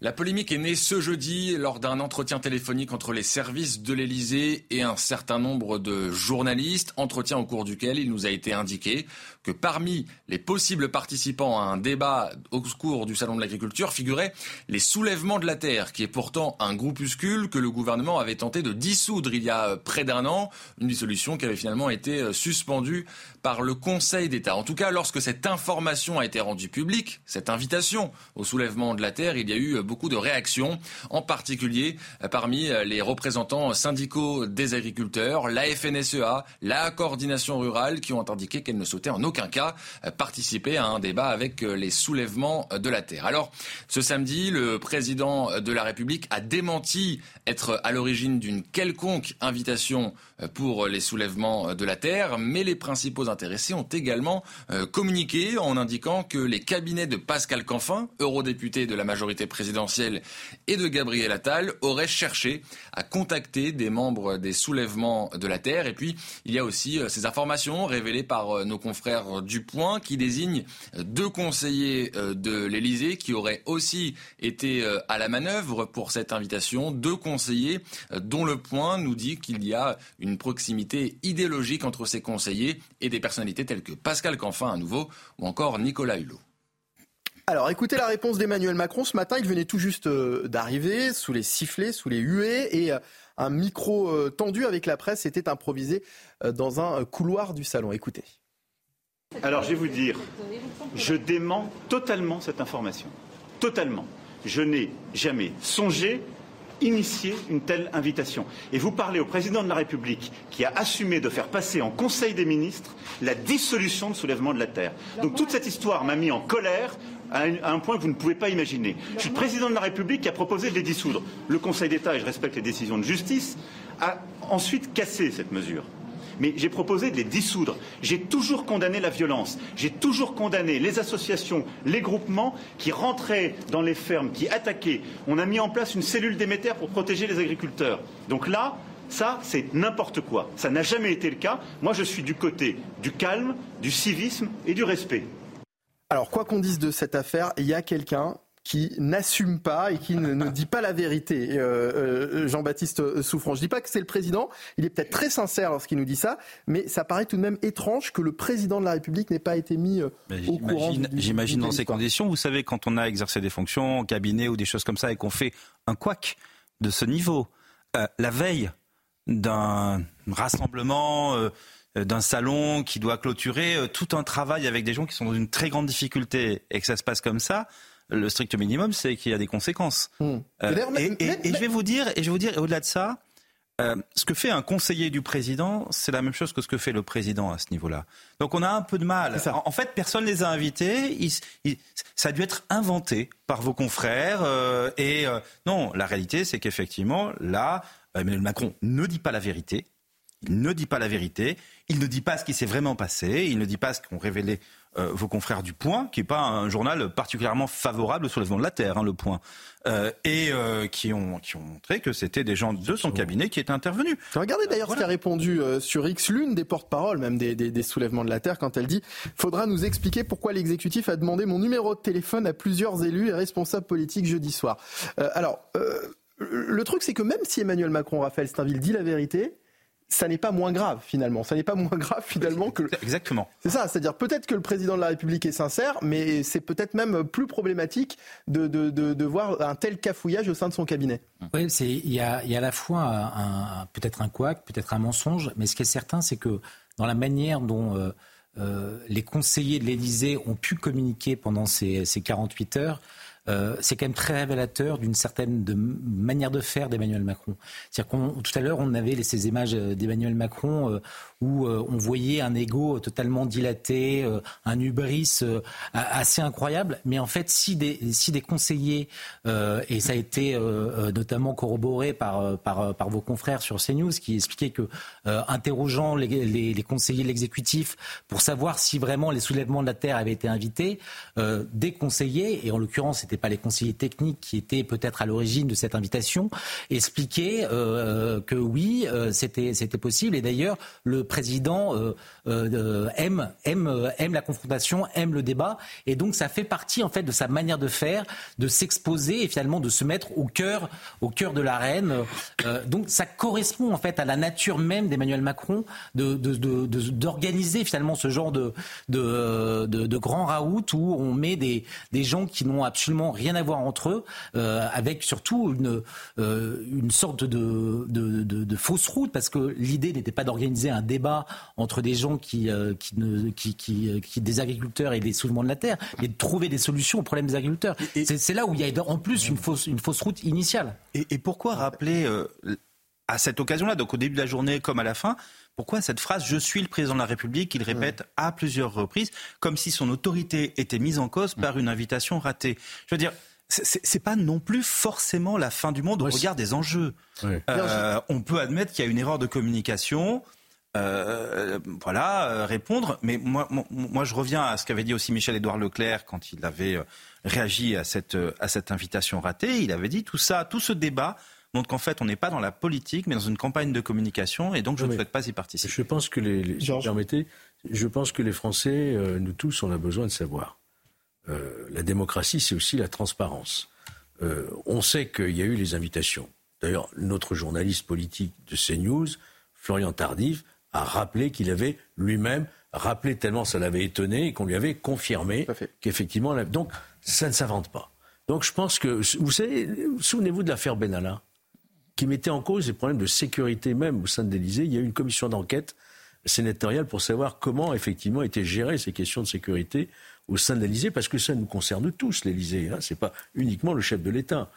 La polémique est née ce jeudi lors d'un entretien téléphonique entre les services de l'Elysée et un certain nombre de journalistes, entretien au cours duquel il nous a été indiqué que parmi les possibles participants à un débat au cours du Salon de l'Agriculture figuraient les soulèvements de la Terre, qui est pourtant un groupuscule que le gouvernement avait tenté de dissoudre il y a près d'un an, une dissolution qui avait finalement été suspendue par le Conseil d'État. En tout cas, lorsque cette information a été rendue publique, cette invitation au soulèvement de la Terre, il y a eu beaucoup de réactions, en particulier euh, parmi euh, les représentants syndicaux des agriculteurs, la FNSEA, la coordination rurale, qui ont indiqué qu'elle ne souhaitait en aucun cas euh, participer à un débat avec les soulèvements de la terre. Alors, ce samedi, le président de la République a démenti être à l'origine d'une quelconque invitation pour les soulèvements de la terre, mais les principaux intéressés ont également communiqué en indiquant que les cabinets de Pascal Canfin, eurodéputé de la majorité présidentielle, et de Gabriel Attal aurait cherché à contacter des membres des soulèvements de la Terre. Et puis, il y a aussi euh, ces informations révélées par euh, nos confrères du Point qui désignent deux conseillers de l'Élysée qui auraient aussi été à la manœuvre pour cette invitation. Deux conseillers dont le Point nous dit qu'il y a une proximité idéologique entre ces conseillers et des personnalités telles que Pascal Canfin à nouveau ou encore Nicolas Hulot. Alors écoutez la réponse d'Emmanuel Macron ce matin. Il venait tout juste euh, d'arriver sous les sifflets, sous les huées et euh, un micro euh, tendu avec la presse était improvisé dans un couloir du salon. Écoutez. Alors je vais vous dire, je dément totalement cette information. Totalement. Je n'ai jamais songé initier une telle invitation. Et vous parlez au président de la République qui a assumé de faire passer en Conseil des ministres la dissolution de soulèvement de la Terre. Donc toute cette histoire m'a mis en colère à un, point que vous ne pouvez pas imaginer. Je suis le président de la République qui a proposé de les dissoudre. Le Conseil d'État, et je respecte les décisions de justice, a ensuite cassé cette mesure mais j'ai proposé de les dissoudre. J'ai toujours condamné la violence. J'ai toujours condamné les associations, les groupements qui rentraient dans les fermes, qui attaquaient. On a mis en place une cellule d'émetteurs pour protéger les agriculteurs. Donc là, ça, c'est n'importe quoi. Ça n'a jamais été le cas. Moi, je suis du côté du calme, du civisme et du respect. Alors, quoi qu'on dise de cette affaire, il y a quelqu'un qui n'assume pas et qui ne, dit pas la vérité. Euh, euh, Jean-Baptiste Souffrant. Je ne dis pas que c'est le président, il est peut-être très sincère lorsqu'il nous dit ça, mais ça paraît tout de même étrange que le président de la République n'ait pas été mis euh, au courant. J'imagine dans ces conditions, vous savez, quand on a exercé des fonctions en cabinet ou des choses comme ça et qu'on fait un couac de ce niveau, la veille d'un rassemblement d'un salon qui doit clôturer tout un travail avec des gens qui sont dans une très grande difficulté et que ça se passe comme ça, le strict minimum, c'est qu'il y a des conséquences. Hmm. Euh, et, je vais vous dire, et je vais vous dire, au-delà de ça, euh, ce que fait un conseiller du président, c'est la même chose que ce que fait le président à ce niveau-là. Donc on a un peu de mal. En, fait, personne ne les a invités. ça a dû être inventé par vos confrères. Euh, et non, la réalité, c'est qu'effectivement, là, Emmanuel Macron ne dit pas la vérité. Il ne dit pas la vérité. Il ne dit pas ce qui s'est vraiment passé. Il ne dit pas ce qu'ont révélé euh, vos confrères du Point, qui n'est pas un journal particulièrement favorable sur les soulèvement de la Terre, hein, le Point, euh, et euh, qui, ont, qui ont montré que c'était des gens de son cabinet qui étaient intervenus. Regardez d'ailleurs ce qu'a répondu sur X l'une des porte-paroles même des, des, des, soulèvements de la Terre quand elle dit « Faudra nous expliquer pourquoi l'exécutif a demandé mon numéro de téléphone à plusieurs élus et responsables politiques jeudi soir. alors, le truc c'est que même si Emmanuel Macron, Raphaël Steinville dit la vérité, ça n'est pas moins grave finalement. Ça n'est pas moins grave finalement que. Exactement. C'est ça, c'est-à-dire peut-être que le président de la République est sincère, mais c'est peut-être même plus problématique de, de, de, voir un tel cafouillage au sein de son cabinet. Oui, c'est il y a, y a à la fois un, peut-être un couac, peut-être un mensonge, mais ce qui est certain, c'est que dans la manière dont euh, euh, les conseillers de l'Élysée ont pu communiquer pendant ces, ces 48 heures, euh, c'est quand même très révélateur d'une certaine manière de faire d'Emmanuel Macron. C'est-à-dire qu'on tout à l'heure on avait ces images d'Emmanuel Macron euh, où euh, on voyait un ego totalement dilaté, un hubris assez incroyable. Mais en fait, si des conseillers et ça a été notamment corroboré par, vos confrères sur CNews qui expliquaient que interrogeant les, les conseillers de l'exécutif pour savoir si vraiment les soulèvements de la terre avaient été invités, des conseillers et en l'occurrence c'était pas les conseillers techniques qui étaient peut-être à l'origine de cette invitation, expliquer euh, que oui, euh, c'était c'était possible. Et d'ailleurs, le président euh, aime aime aime la confrontation, aime le débat, et donc ça fait partie en fait de sa manière de faire, de s'exposer et finalement de se mettre au cœur au cœur de l'arène. donc ça correspond en fait à la nature même d'Emmanuel Macron de d'organiser finalement ce genre de de, de, de grand raout où on met des des gens qui n'ont absolument rien à voir entre eux, euh, avec surtout une, euh, une sorte de, de, fausse route, parce que l'idée n'était pas d'organiser un débat entre des gens qui, euh, qui, ne, qui, qui, des agriculteurs et des soulèvements de la terre, mais de trouver des solutions aux problèmes des agriculteurs. C'est là où il y a en plus une fausse, une fausse route initiale. Et, et pourquoi rappeler à cette occasion-là, donc au début de la journée comme à la fin, pourquoi cette phrase Je suis le président de la République qu'il répète à plusieurs reprises, comme si son autorité était mise en cause par une invitation ratée. Je veux dire, c'est pas non plus forcément la fin du monde au regard des enjeux. Euh, on peut admettre qu'il y a une erreur de communication. voilà, répondre. Mais moi, moi, je reviens à ce qu'avait dit aussi Michel-Édouard Leclerc quand il avait réagi à cette, à cette invitation ratée. Il avait dit tout ça, tout ce débat montre qu'en fait, on n'est pas dans la politique, mais dans une campagne de communication, et donc je ne souhaite pas y participer. Je pense que les, permettez, je pense que les Français, euh, nous tous, on a besoin de savoir. Euh, la démocratie, c'est aussi la transparence. Euh, on sait qu'il y a eu les invitations. D'ailleurs, notre journaliste politique de CNews, Florian Tardif, a rappelé qu'il avait lui-même rappelé tellement ça l'avait étonné et qu'on lui avait confirmé qu'effectivement. Donc, ça ne s'invente pas. Donc, je pense que. Vous savez, souvenez-vous de l'affaire Benalla? Qui mettait en cause les problèmes de sécurité même au sein de l'Élysée. Il y a eu une commission d'enquête sénatoriale pour savoir comment effectivement étaient gérées ces questions de sécurité au sein de l'Élysée, parce que ça nous concerne tous, l'Élysée. Hein. Ce n'est pas uniquement le chef de l'État.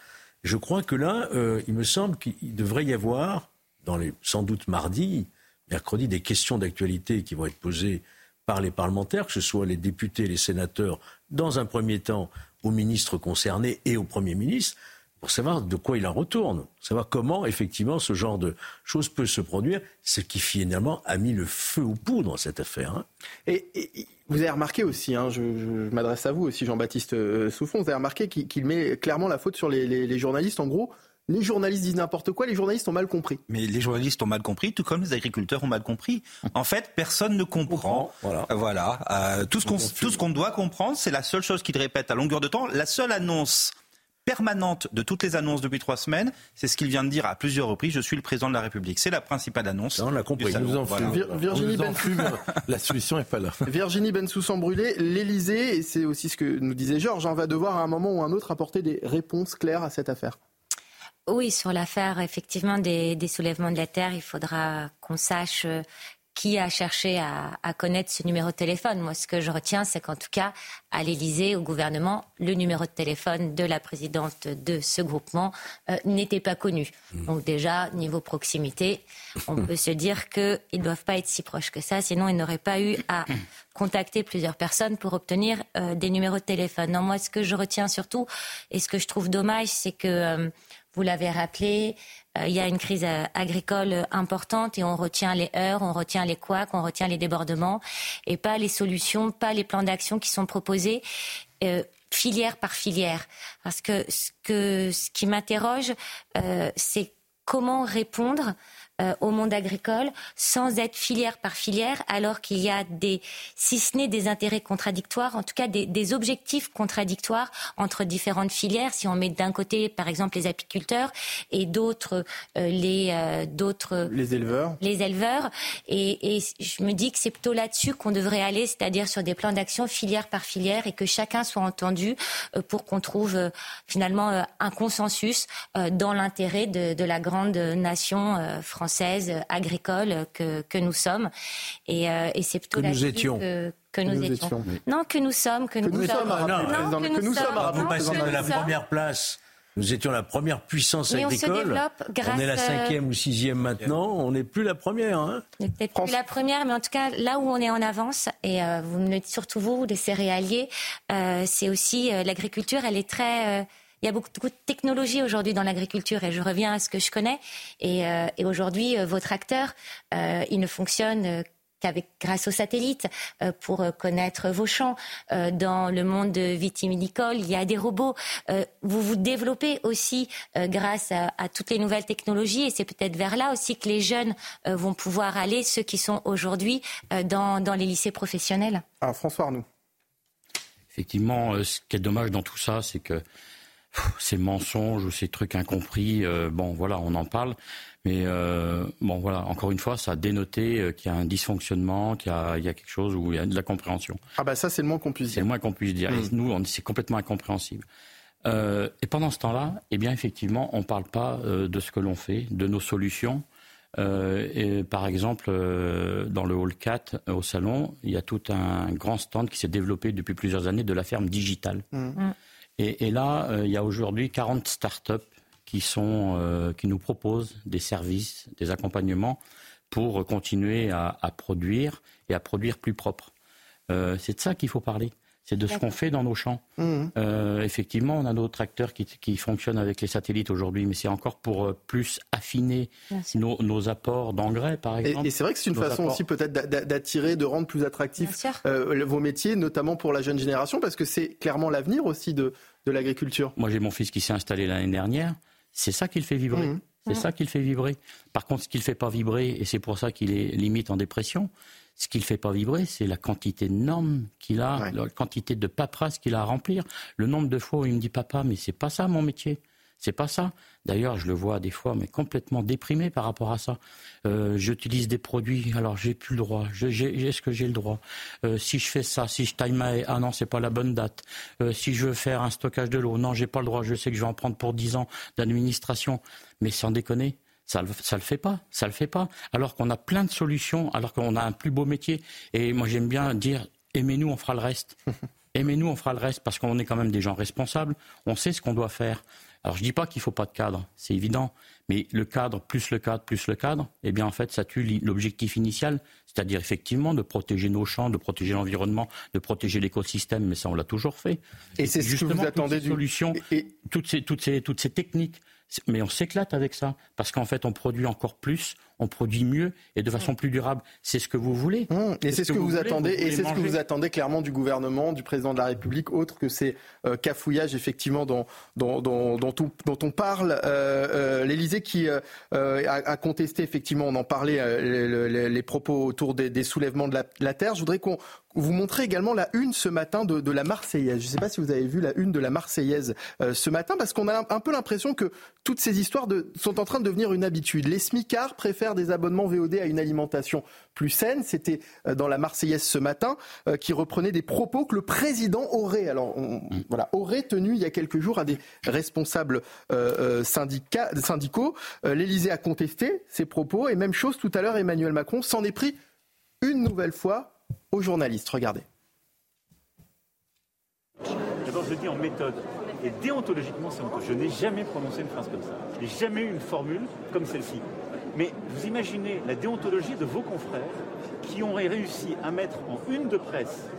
Je crois que là, euh, il me semble qu'il devrait y avoir, dans les, sans doute mardi, mercredi, des questions d'actualité qui vont être posées par les parlementaires, que ce soit les députés, les sénateurs, dans un premier temps aux ministres concernés et au Premier ministre, pour savoir de quoi il en retourne, savoir comment effectivement ce genre de choses peut se produire, ce qui finalement a mis le feu aux poudres cette affaire. Hein. Et, vous avez remarqué aussi, hein, je, m'adresse à vous aussi Jean-Baptiste euh, Souffon, vous avez remarqué qu'il met clairement la faute sur les, journalistes. En gros, les journalistes disent n'importe quoi, les journalistes ont mal compris. Mais les journalistes ont mal compris, tout comme les agriculteurs ont mal compris. En fait, personne ne comprend. voilà. voilà. Euh, tout ce qu'on doit comprendre, c'est la seule chose qu'il répète à longueur de temps. La seule annonce permanente de toutes les annonces depuis trois semaines. C'est ce qu'il vient de dire à plusieurs reprises. Je suis le président de la République. C'est la principale annonce. on l'a compris. Virginie la solution n'est pas là. (laughs) Virginie Bensoussan brûlé, l'Elysée, et c'est aussi ce que nous disait Georges, on va devoir à un moment ou à un autre apporter des réponses claires à cette affaire. Oui, sur l'affaire effectivement des, des, soulèvements de la terre, il faudra qu'on sache euh, qui a cherché à, connaître ce numéro de téléphone. Moi, ce que je retiens, c'est qu'en tout cas, à l'Élysée, au gouvernement, le numéro de téléphone de la présidente de ce groupement euh, n'était pas connu. Hmm. Donc déjà, niveau proximité, on (laughs) peut se dire qu'ils ne doivent pas être si proches que ça, sinon ils n'auraient pas eu à (coughs) contacter plusieurs personnes pour obtenir euh, des numéros de téléphone. Non, moi, ce que je retiens surtout, et ce que je trouve dommage, c'est que... Euh, vous l'avez rappelé, euh, il y a une crise euh, agricole importante et on retient les heures, on retient les couacs, on retient les débordements et pas les solutions, pas les plans d'action qui sont proposés. Euh, filière par filière. Parce que ce, que, ce qui m'interroge, c'est comment répondre euh, au monde agricole sans être filière par filière, alors qu'il y a des, si ce n'est des intérêts contradictoires, en tout cas des, des, objectifs contradictoires entre différentes filières. Si on met d'un côté, par exemple, les apiculteurs et d'autres euh, les euh, d'autres les éleveurs, les éleveurs, et, et je me dis que c'est plutôt là-dessus qu'on devrait aller, c'est-à-dire sur des plans d'action filière par filière et que chacun soit entendu pour qu'on trouve finalement un consensus dans l'intérêt de, de, la grande nation française française euh, agricole que, que nous sommes. Et, euh, et c'est plutôt que nous étions. Que, nous, étions. Non, que nous sommes, que nous, sommes. Non, que nous sommes. Vous passez de la première place. Nous étions la première puissance agricole. On, grâce on est la cinquième ou sixième maintenant. On n'est plus la première. Hein peut-être plus la première, mais en tout cas, là où on est en avance, et euh, vous me dites surtout vous, des céréaliers, euh, c'est aussi l'agriculture. Elle est très il y a beaucoup, de technologies aujourd'hui dans l'agriculture et je reviens à ce que je connais. Et, euh, et aujourd'hui, euh, votre acteur, euh, il ne fonctionne qu'avec grâce aux satellites pour connaître vos champs. dans le monde vitivinicole, il y a des robots. vous vous développez aussi grâce à, à, toutes les nouvelles technologies et c'est peut-être vers là aussi que les jeunes vont pouvoir aller, ceux qui sont aujourd'hui dans, dans les lycées professionnels. Ah, François Arnoux. Effectivement, ce qui est dommage dans tout ça, c'est que ces mensonges ou ces trucs incompris, euh, bon voilà, on en parle. Mais euh, bon voilà, encore une fois, ça a dénoté euh, qu'il y a un dysfonctionnement, qu'il y, a quelque chose où il y a de la compréhension. Ah bah ça c'est le moins qu'on puisse dire. C'est le moins qu'on puisse dire. Et mm. nous, c'est complètement incompréhensible. et pendant ce temps-là, eh bien effectivement, on ne parle pas de ce que l'on fait, de nos solutions. et par exemple, dans le hall 4 au salon, il y a tout un grand stand qui s'est développé depuis plusieurs années de la ferme digitale. Mm. Et, là, euh, il y a aujourd'hui 40 start-up qui, euh, qui nous proposent des services, des accompagnements pour continuer à, produire et à produire plus propre. Euh, c'est de ça qu'il faut parler. C'est de ce qu'on fait dans nos champs. Mmh. Euh, effectivement, on a nos tracteurs qui, qui fonctionnent avec les satellites aujourd'hui, mais c'est encore pour euh, plus affiner nos, nos apports d'engrais, par exemple. et c'est vrai que c'est une Nos façon apports- aussi peut-être d'a- d'a- d'attirer, de rendre plus attractifs euh, vos métiers, notamment pour la jeune génération, parce que c'est clairement l'avenir aussi de, de l'agriculture. Moi, j'ai mon fils qui s'est installé l'année dernière. C'est ça qui le fait vibrer. Mhm. C'est ça qui le fait vibrer. Par contre, ce qui le fait pas vibrer, et c'est pour ça qu'il est limite en dépression, ce qui le fait pas vibrer, c'est la quantité de normes qu'il a, la quantité de paperasse qu'il a à remplir. Le nombre de fois où il me dit papa, mais c'est pas ça mon métier. C'est pas ça. D'ailleurs, je le vois des fois, mais complètement déprimé par rapport à ça. Euh, J'utilise des produits, alors j'ai plus le droit. Est-ce que j'ai le droit? Euh, Si je fais ça, si je taille ma haie, ah non, c'est pas la bonne date. Euh, si je veux faire un stockage de l'eau, non, j'ai pas le droit. Je sais que je vais en prendre pour 10 ans d'administration. Mais sans déconner, ça le, ça le fait pas, ça le fait pas. Alors qu'on a plein de solutions, alors qu'on a un plus beau métier. Et moi, j'aime bien dire, aimez-nous, on fera le reste. (laughs) Aimez-nous, on fera le reste, parce qu'on est quand même des gens responsables. On sait ce qu'on doit faire. Alors, je dis pas qu'il faut pas de cadre, c'est évident. Mais le cadre, plus le cadre, plus le cadre, eh bien, en fait, ça tue l'objectif initial. C'est-à-dire, effectivement, de protéger nos champs, de protéger l'environnement, de protéger l'écosystème. Mais ça, on l'a toujours fait. Et c'est ce que toutes ces du- toutes, ces, toutes, ces, toutes ces techniques. Mais on s'éclate avec ça, parce qu'en fait, on produit encore plus, on produit mieux et de façon plus durable. C'est ce que vous voulez. Mmh. Et c'est ce que, vous, voulez, attendez, et c'est ce que vous attendez clairement du gouvernement, du président de la République, autre que ces euh, cafouillages effectivement dont, dont, dont, dont on, dont on parle. Euh, L'Élysée qui euh, euh, a, a contesté effectivement, on en parlait, euh, les, les- les propos autour des, des soulèvements de la, de la terre. Je voudrais qu'on vous montre également la une ce matin de, de la Marseillaise. Je ne sais pas si vous avez vu la une de la Marseillaise euh, ce matin, parce qu'on a un peu l'impression que toutes ces histoires de, sont en train de devenir une habitude. Les smicards préfèrent des abonnements VOD à une alimentation plus saine. C'était euh, dans la Marseillaise ce matin, euh, qui reprenait des propos que le président aurait, alors voilà, aurait tenu il y a quelques jours à des responsables euh, euh, syndicaux. L'Élysée a contesté ces propos et même chose tout à l'heure, Emmanuel Macron s'en est pris une nouvelle fois aux journalistes. Regardez. D'abord, je dis en méthode. Et déontologiquement, c'est honteux. Je n'ai jamais prononcé une phrase comme ça. Je n'ai jamais eu une formule comme celle-ci. Mais vous imaginez la déontologie de vos confrères qui auraient réussi à mettre en une de presse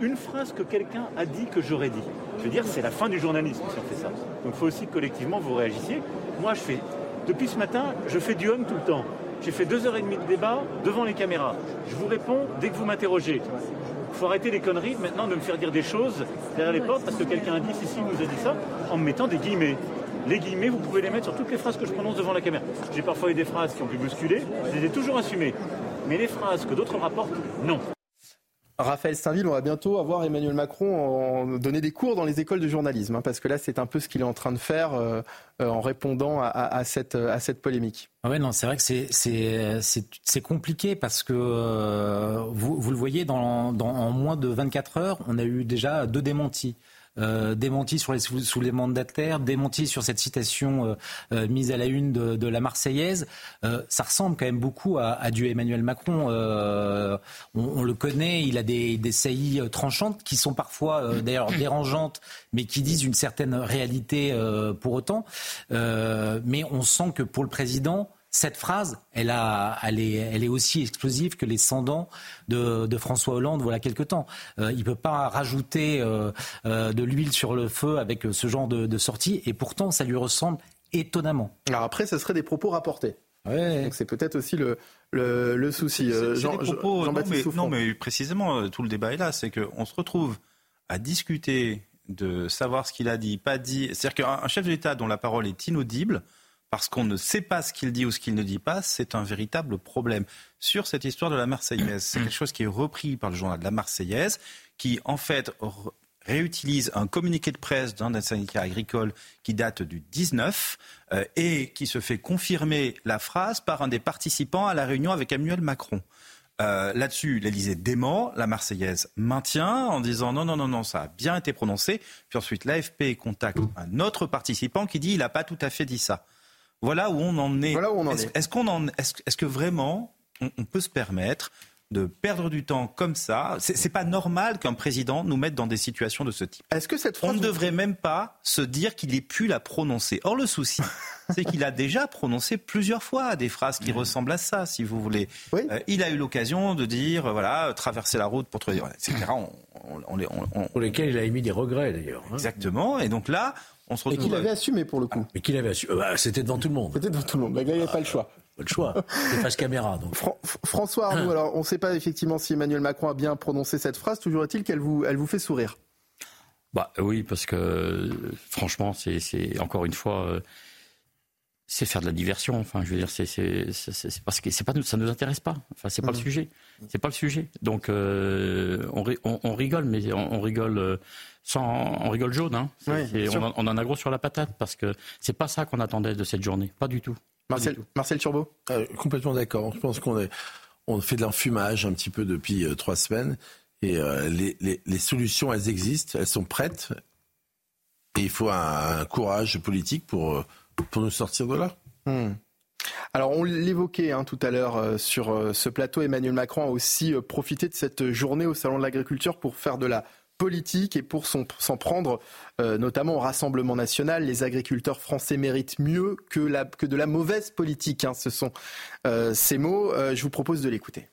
une phrase que quelqu'un a dit que j'aurais dit. Je veux dire, c'est la fin du journalisme si on fait ça. Donc il faut aussi que collectivement vous réagissiez. Moi, je fais, depuis ce matin, je fais du homme tout le temps. J'ai fait deux heures et demie de débat devant les caméras. Je vous réponds dès que vous m'interrogez. Il faut arrêter les conneries maintenant de me faire dire des choses derrière les portes parce que quelqu'un a dit si, si, nous a dit ça en me mettant des guillemets. Les guillemets, vous pouvez les mettre sur toutes les phrases que je prononce devant la caméra. J'ai parfois eu des phrases qui ont pu bousculer, je les ai toujours assumées. Mais les phrases que d'autres rapportent, non. Raphaël Saint-Ville, on va bientôt avoir Emmanuel Macron en donner des cours dans les écoles de journalisme, hein, parce que là, c'est un peu ce qu'il est en train de faire euh, euh, en répondant à, à- à cette, à cette polémique. Ah ouais, non, c'est vrai que c'est c'est c'est c'est compliqué parce que euh, vous vous le voyez dans, dans en moins de 24 heures, on a eu déjà deux démentis. Euh, démenti sur les sous- soulèvements de terre, démenti sur cette citation euh, euh, mise à la une de, de la Marseillaise. Euh, ça ressemble quand même beaucoup à, à du Emmanuel Macron. Euh, on, on le connaît, il a des, des saillies tranchantes qui sont parfois euh, d'ailleurs (coughs) dérangeantes, mais qui disent une certaine réalité euh, pour autant. Euh, mais on sent que pour le président, cette phrase, elle, a, elle, est, elle est aussi explosive que les 100 dents de, de François Hollande voilà quelque temps. Euh, il ne peut pas rajouter euh, euh, de l'huile sur le feu avec ce genre de, de sortie, et pourtant ça lui ressemble étonnamment. Alors après, ce serait des propos rapportés. Donc c'est peut-être aussi le, le, le souci. Euh, C'est Jean- des propos, non, mais, non, mais précisément, tout le débat est là. C'est qu'on se retrouve à discuter de savoir ce qu'il a dit, pas dit. C'est-à-dire qu'un un chef de l'État dont la parole est inaudible, parce qu'on ne sait pas ce qu'il dit ou ce qu'il ne dit pas, c'est un véritable problème. Sur cette histoire de la Marseillaise, c'est quelque chose qui est repris par le journal de la Marseillaise, qui en fait réutilise un communiqué de presse d'un syndicat agricole qui date du 19 euh, et qui se fait confirmer la phrase par un des participants à la réunion avec Emmanuel Macron. Euh, Là-dessus, l'Elysée dément, la Marseillaise maintient en disant non, non, non, non, ça a bien été prononcé. Puis ensuite, l'AFP contacte un autre participant qui dit il n'a pas tout à fait dit ça. Voilà où on en est. Voilà où on en est. est. Est-ce qu'on en, est-ce, est-ce que vraiment on, on peut se permettre de perdre du temps comme ça? C'est, c'est pas normal qu'un président nous mette dans des situations de ce type. Est-ce que cette On ne devrait même pas se dire qu'il ait pu la prononcer. Or, le souci, (laughs) c'est qu'il a déjà prononcé plusieurs fois des phrases qui ressemblent à ça, si vous voulez. Euh, il a eu l'occasion de dire, euh, voilà, euh, traverser la route pour trouver, etc. On- on, pour lesquels il a émis des regrets d'ailleurs. Hein. Exactement. Et donc là, on se retrouve. Et qu'il avait assumé pour le coup. mais qu'il avait assumé. Bah, c'était devant tout le monde. C'était devant tout le monde. Là, il n'y avait pas le choix. Pas le choix. C'est face caméra. Donc. François Arnaud, alors on ne sait pas effectivement si Emmanuel Macron a bien prononcé cette phrase. Toujours est-il qu'elle vous, elle vous fait sourire. Bah oui, parce que franchement, c'est encore une fois. C'est faire de la diversion. Enfin, je veux dire, c'est parce que c'est pas ça nous intéresse pas. Enfin, c'est pas le sujet. C'est pas le sujet. Donc, euh, on, on, rigole, mais on, rigole euh, sans, on rigole jaune. Hein. on, on, en a gros sur la patate parce que c'est pas ça qu'on attendait de cette journée. Pas du tout. Marcel, Marcel Turbo? Euh, complètement d'accord. Je pense qu'on est, on fait de l'enfumage un petit peu depuis trois semaines et les, les, les, solutions, elles existent, elles sont prêtes. Et il faut un, un courage politique pour pour nous sortir de là. Hmm. Alors on l'évoquait hein, tout à l'heure euh, sur euh, ce plateau, Emmanuel Macron a aussi euh, profité de cette journée au Salon de l'Agriculture pour faire de la politique et pour s'en prendre notamment au Rassemblement national. Les agriculteurs français méritent mieux que, la, que de la mauvaise politique. Hein, ce sont ces mots. je vous propose de l'écouter.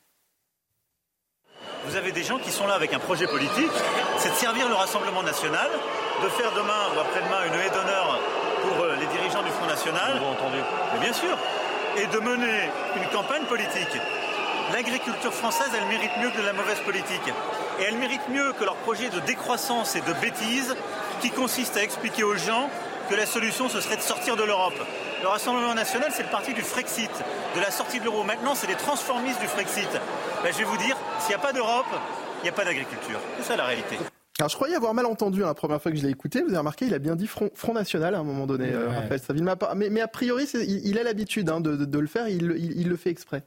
Vous avez des gens qui sont là avec un projet politique, c'est de servir le Rassemblement national, de faire demain ou après-demain une haie d'honneur pour euh, les dirigeants du Front National. entendu. Mais bien sûr. Et de mener une campagne politique. L'agriculture française, elle mérite mieux que de la mauvaise politique. Et elle mérite mieux que leur projet de décroissance et de bêtise qui consiste à expliquer aux gens que la solution, ce serait de sortir de l'Europe. Le Rassemblement national, c'est le parti du Frexit, de la sortie de l'euro. Maintenant, c'est les transformistes du Frexit. Ben, je vais vous dire, s'il n'y a pas d'Europe, il n'y a pas d'agriculture. C'est ça la réalité. Alors je croyais avoir mal entendu hein, la première fois que je l'ai écouté. Vous avez remarqué, il a bien dit Front, Front National à un moment donné, euh, Mais, mais, a priori, il, a l'habitude hein, de, le faire, il, le fait exprès.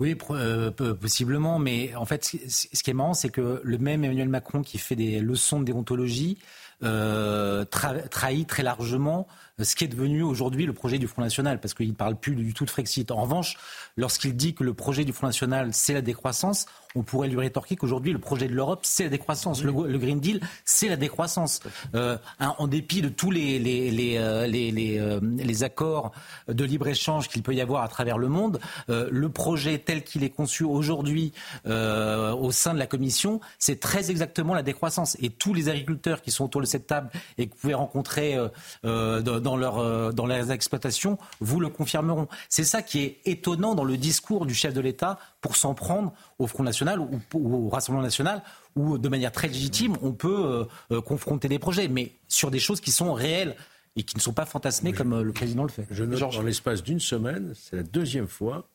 Oui, euh, possiblement, mais en fait, ce qui est marrant, c'est que le même Emmanuel Macron qui fait des leçons de déontologie euh, trahit très largement ce qui est devenu aujourd'hui le projet du Front National, parce qu'il ne parle plus du tout de Frexit. En revanche, lorsqu'il dit que le projet du Front National, c'est la décroissance, on pourrait lui rétorquer qu'aujourd'hui, le projet de l'Europe, c'est la décroissance. Le, Green Deal, c'est la décroissance. Euh, en dépit de tous euh, euh, les accords de libre-échange qu'il peut y avoir à travers le monde, le projet tel qu'il est conçu aujourd'hui au sein de la Commission, c'est très exactement la décroissance. Et tous les agriculteurs qui sont autour de cette table et que vous pouvez rencontrer dans leur, dans leurs exploitations vous le confirmeront. C'est ça qui est étonnant dans le discours du chef de l'État pour s'en prendre au Front National ou, au Rassemblement National, où de manière très légitime, on peut euh, euh, confronter des projets, mais sur des choses qui sont réelles et qui ne sont pas fantasmées comme le président le fait. Je note dans l'espace d'une semaine, c'est la deuxième fois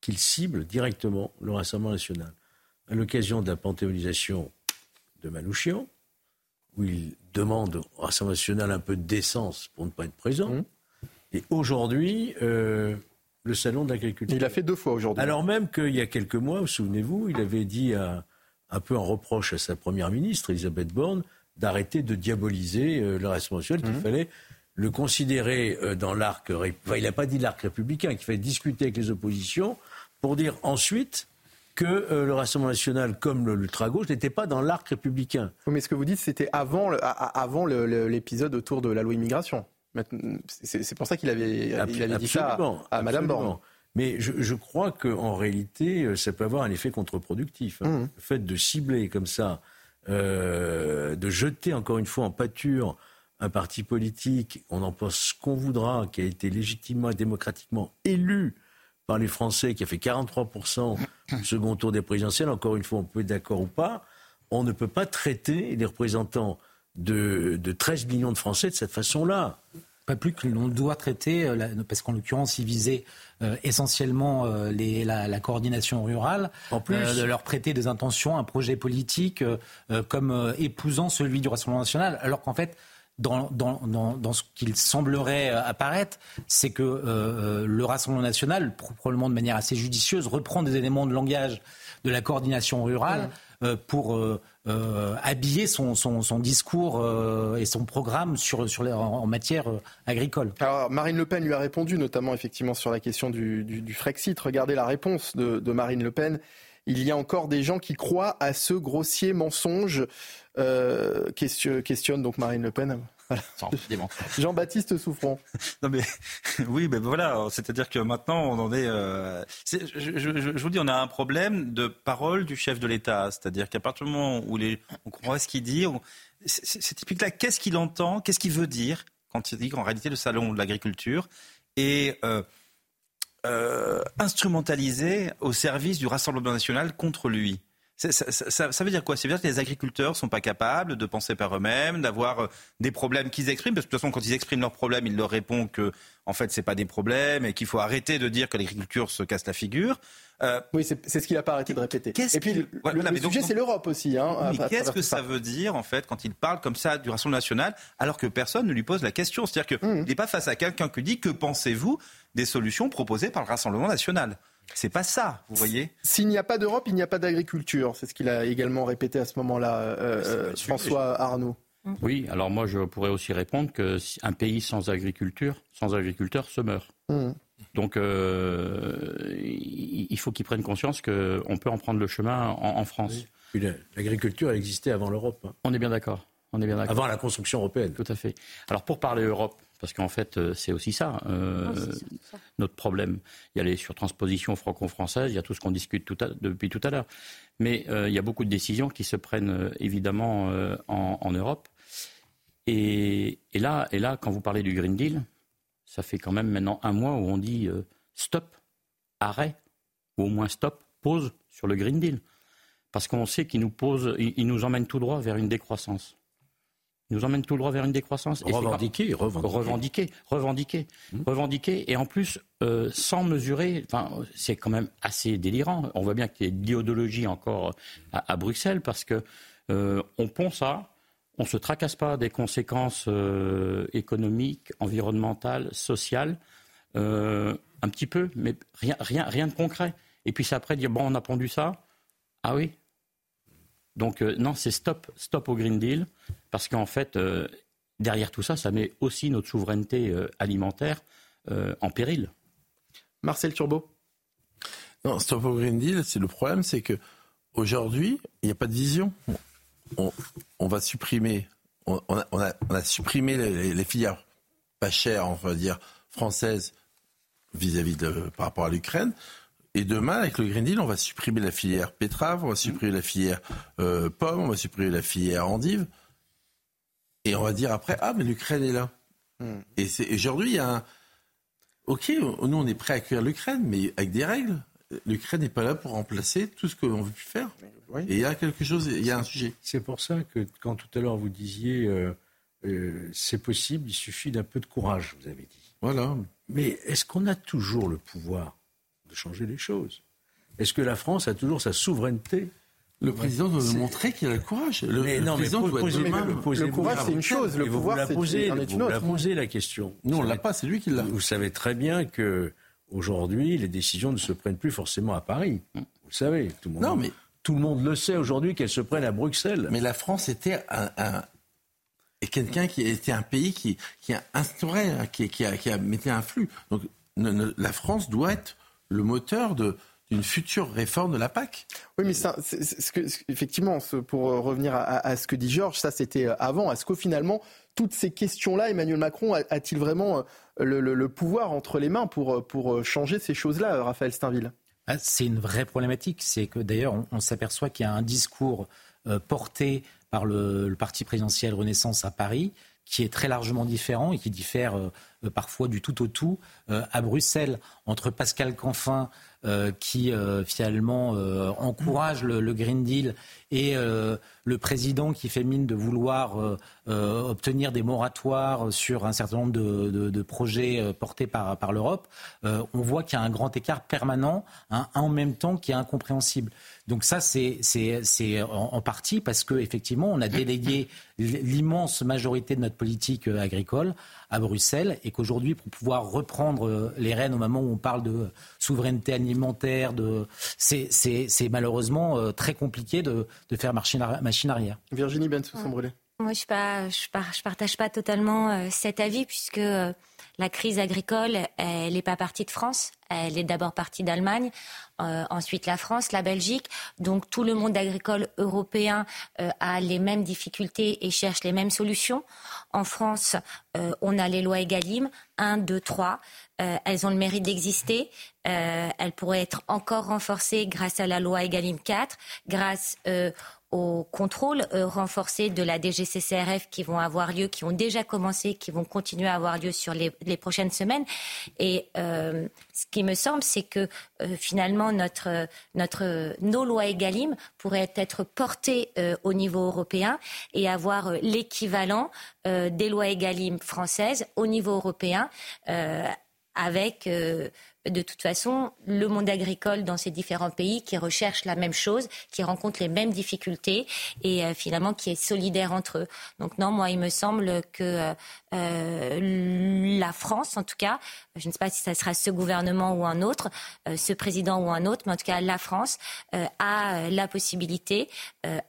qu'il cible directement le Rassemblement national. À l'occasion de la panthéonisation de Manouchian, où il demande au Rassemblement national un peu de décence pour ne pas être présent. Mmh. Et aujourd'hui, euh, le salon de l'agriculture. Il a fait deux fois aujourd'hui. Alors même qu'il y a quelques mois, vous souvenez-vous, il avait dit un peu en reproche à sa première ministre, Elisabeth Borne, d'arrêter de diaboliser euh, le Rassemblement national, qu'il mmh. fallait le considérer euh, dans l'arc. Enfin, il n'a pas dit l'arc républicain, qu'il fallait discuter avec les oppositions pour dire ensuite que euh, le Rassemblement national, comme l'ultra-gauche, n'était pas dans l'arc républicain. mais ce que vous dites, c'était avant, avant l'épisode autour de la loi immigration. C'est pour ça qu'il avait, dit ça à, Madame Borne. Mais je, crois qu'en réalité, euh, ça peut avoir un effet contre-productif. Hein. Mmh. Le fait de cibler comme ça, euh, de jeter encore une fois en pâture un parti politique, on en pense ce qu'on voudra, qui a été légitimement et démocratiquement élu par les Français, qui a fait 43% au second tour des présidentielles, encore une fois, on peut être d'accord ou pas, on ne peut pas traiter les représentants de, 13 millions de Français de cette façon-là. Pas plus que l'on doit traiter, euh, parce qu'en l'occurrence, ils visaient euh, essentiellement euh, la, coordination rurale, en plus, de leur prêter des intentions, un projet politique comme épousant celui du Rassemblement national, alors qu'en fait, dans, dans, dans, ce qu'il semblerait apparaître, c'est que le Rassemblement national, probablement de manière assez judicieuse, reprend des éléments de langage de la coordination rurale pour habiller son, discours et son programme sur, en, matière agricole. Alors Marine Le Pen lui a répondu, notamment effectivement sur la question du, Frexit. Regardez la réponse de, Marine Le Pen. il y a encore des gens qui croient à ce grossier mensonge. Euh, questionne donc Marine Le Pen. (laughs) Jean-Baptiste Souffrant. (laughs) Non mais (laughs) oui, ben voilà. C'est-à-dire que maintenant on en est. Euh, je, vous dis, on a un problème de parole du chef de l'État. C'est-à-dire qu'à partir du moment où les, on comprend ce qu'il dit, c'est typique là. Qu'est-ce qu'il entend Qu'est-ce qu'il veut dire quand il dit qu'en réalité le salon de l'agriculture est euh, euh, instrumentalisé au service du Rassemblement national contre lui. Ça, ça, veut dire quoi? Ça veut dire que les agriculteurs ne sont pas capables de penser par eux-mêmes, d'avoir euh, des problèmes qu'ils expriment. Parce que de toute façon, quand ils expriment leurs problèmes, ils leur répondent que, en fait, ce pas des problèmes et qu'il faut arrêter de dire que l'agriculture se casse la figure. Euh, oui, c'est ce qu'il n'a pas arrêté de répéter. Et puis, le, sujet, c'est l'Europe aussi. Hein, mais qu'est-ce que ça veut dire, en fait, quand il parle comme ça du Rassemblement national, alors que personne ne lui pose la question? C'est-à-dire qu'il mmh. n'est pas face à quelqu'un qui dit que pensez-vous des solutions proposées par le Rassemblement national? C'est pas ça, vous voyez. S'il n'y a pas d'Europe, il n'y a pas d'agriculture. C'est ce qu'il a également répété à ce moment-là, euh, euh, François Arnaud. Oui, alors moi je pourrais aussi répondre qu'un pays sans agriculture, sans agriculteurs, se meurt. Mmh. Donc euh, il faut qu'ils prennent conscience qu'on peut en prendre le chemin en, France. L'agriculture existait avant l'Europe. Hein. On est bien d'accord. On est bien d'accord. Avant la construction européenne. Tout à fait. Alors pour parler Europe, parce qu'en fait, euh, c'est aussi ça, euh, notre problème. Il y a les surtranspositions franco-françaises, il y a tout ce qu'on discute depuis tout à l'heure. Mais euh, il y a beaucoup de décisions qui se prennent évidemment en, Europe. Et, là, et là, quand vous parlez du Green Deal, ça fait quand même maintenant un mois où on dit stop, arrêt, ou au moins stop, pause sur le Green Deal. Parce qu'on sait qu'il nous, pose, il nous emmène tout droit vers une décroissance nous emmène tout droit vers une décroissance. Revendiquer, revendiquer. Revendiquer, mmh. revendiquer. Et en plus, euh, sans mesurer, c'est quand même assez délirant. On voit bien qu'il y a de l'idéologie encore à, Bruxelles parce que euh, on pond ça, on ne se tracasse pas des conséquences euh, économiques, environnementales, sociales, un petit peu, mais rien, rien, rien de concret. Et puis c'est après dire, bon, on a pondu ça. Ah oui, donc non, c'est stop, stop au Green Deal. Parce qu'en fait, euh, derrière tout ça, ça met aussi notre souveraineté euh, alimentaire euh, en péril. Marcel Turbo Non, Stop au Green Deal, c'est le problème, c'est que aujourd'hui, il n'y a pas de vision. On, va supprimer, on, a, supprimé les, filières pas chères, on va dire, françaises vis-à-vis de par rapport à l'Ukraine. Et demain, avec le Green Deal, on va supprimer la filière pétrave, on va supprimer la filière pomme, on va supprimer la filière endive. Et on va dire après, ah, mais l'Ukraine est là. Hmm. Et aujourd'hui, il y a un. Ok, nous, on est prêt à accueillir l'Ukraine, mais avec des règles. L'Ukraine n'est pas là pour remplacer tout ce qu'on veut plus faire. Et il y a quelque chose, il y a un sujet. C'est pour ça que quand tout à l'heure vous disiez euh, euh, c'est possible, il suffit d'un peu de courage, vous avez dit. Voilà. Mais est-ce qu'on a toujours le pouvoir de changer les choses Est-ce que la France a toujours sa souveraineté? Le président doit montrer qu'il a le courage. Le, mais non, président doit le, courage, c'est une chose. Le pouvoir, c'est une autre. Vous la la question. Nous, on l'a pas. C'est lui qui l'a. Vous savez très bien que aujourd'hui, les décisions ne se prennent plus forcément à Paris. Vous le savez. Tout le monde, non, mais tout le monde le sait aujourd'hui qu'elles se prennent à Bruxelles. Mais la France était un, et quelqu'un qui était un pays qui, qui a instauré, qui, qui, a, qui a mis un flux. Donc la France doit être le moteur de, d'une future réforme de la PAC. Oui, mais ça, ce que, effectivement, pour euh, revenir à, ce que dit Georges, ça c'était euh, avant. Est-ce que finalement, toutes ces questions-là, Emmanuel Macron a-t-il vraiment euh, le, pouvoir entre les mains pour, pour changer ces choses-là, Raphaël Steinville? Ah, C'est une vraie problématique. C'est que d'ailleurs, on, s'aperçoit qu'il y a un discours porté par le, parti présidentiel Renaissance à Paris qui est très largement différent et qui diffère parfois du tout au tout à Bruxelles entre Pascal Canfin euh, qui euh, finalement euh, encourage le, Green Deal et le président qui fait mine de vouloir obtenir des moratoires sur un certain nombre de, projets portés par, l'Europe, on voit qu'il y a un grand écart permanent, hein, en même temps qui est incompréhensible. Donc ça, c'est en, partie parce qu'effectivement, on a délégué l'immense majorité de notre politique agricole à Bruxelles et qu'aujourd'hui, pour pouvoir reprendre les rênes au moment où on parle de souveraineté alimentaire. De... C'est malheureusement euh, très compliqué de, faire machine arrière. Virginie Bensou-Sambrelé. Moi, je ne partage pas totalement euh, cet avis puisque euh, la crise agricole, elle n'est pas partie de France, elle est d'abord partie d'Allemagne, euh, ensuite la France, la Belgique. Donc tout le monde agricole européen a les mêmes difficultés et cherche les mêmes solutions. En France, on a les lois EGalim, 1, 2, 3. elles ont le mérite d'exister. elles pourraient être encore renforcées grâce à la loi EGalim 4, grâce au contrôle euh, renforcé de la DGCCRF qui vont avoir lieu, qui ont déjà commencé, qui vont continuer à avoir lieu sur les, prochaines semaines. Et euh, ce qui me semble, c'est que euh, finalement notre, notre, nos lois EGalim pourraient être portées au niveau européen et avoir l'équivalent des lois EGalim françaises au niveau européen avec de toute façon le monde agricole dans ces différents pays qui recherche la même chose, qui rencontre les mêmes difficultés et euh, finalement qui est solidaire entre eux. Donc non, moi il me semble que euh, euh, la France, en tout cas, je ne sais pas si ça sera ce gouvernement ou un autre, ce président ou un autre, mais en tout cas la France a la possibilité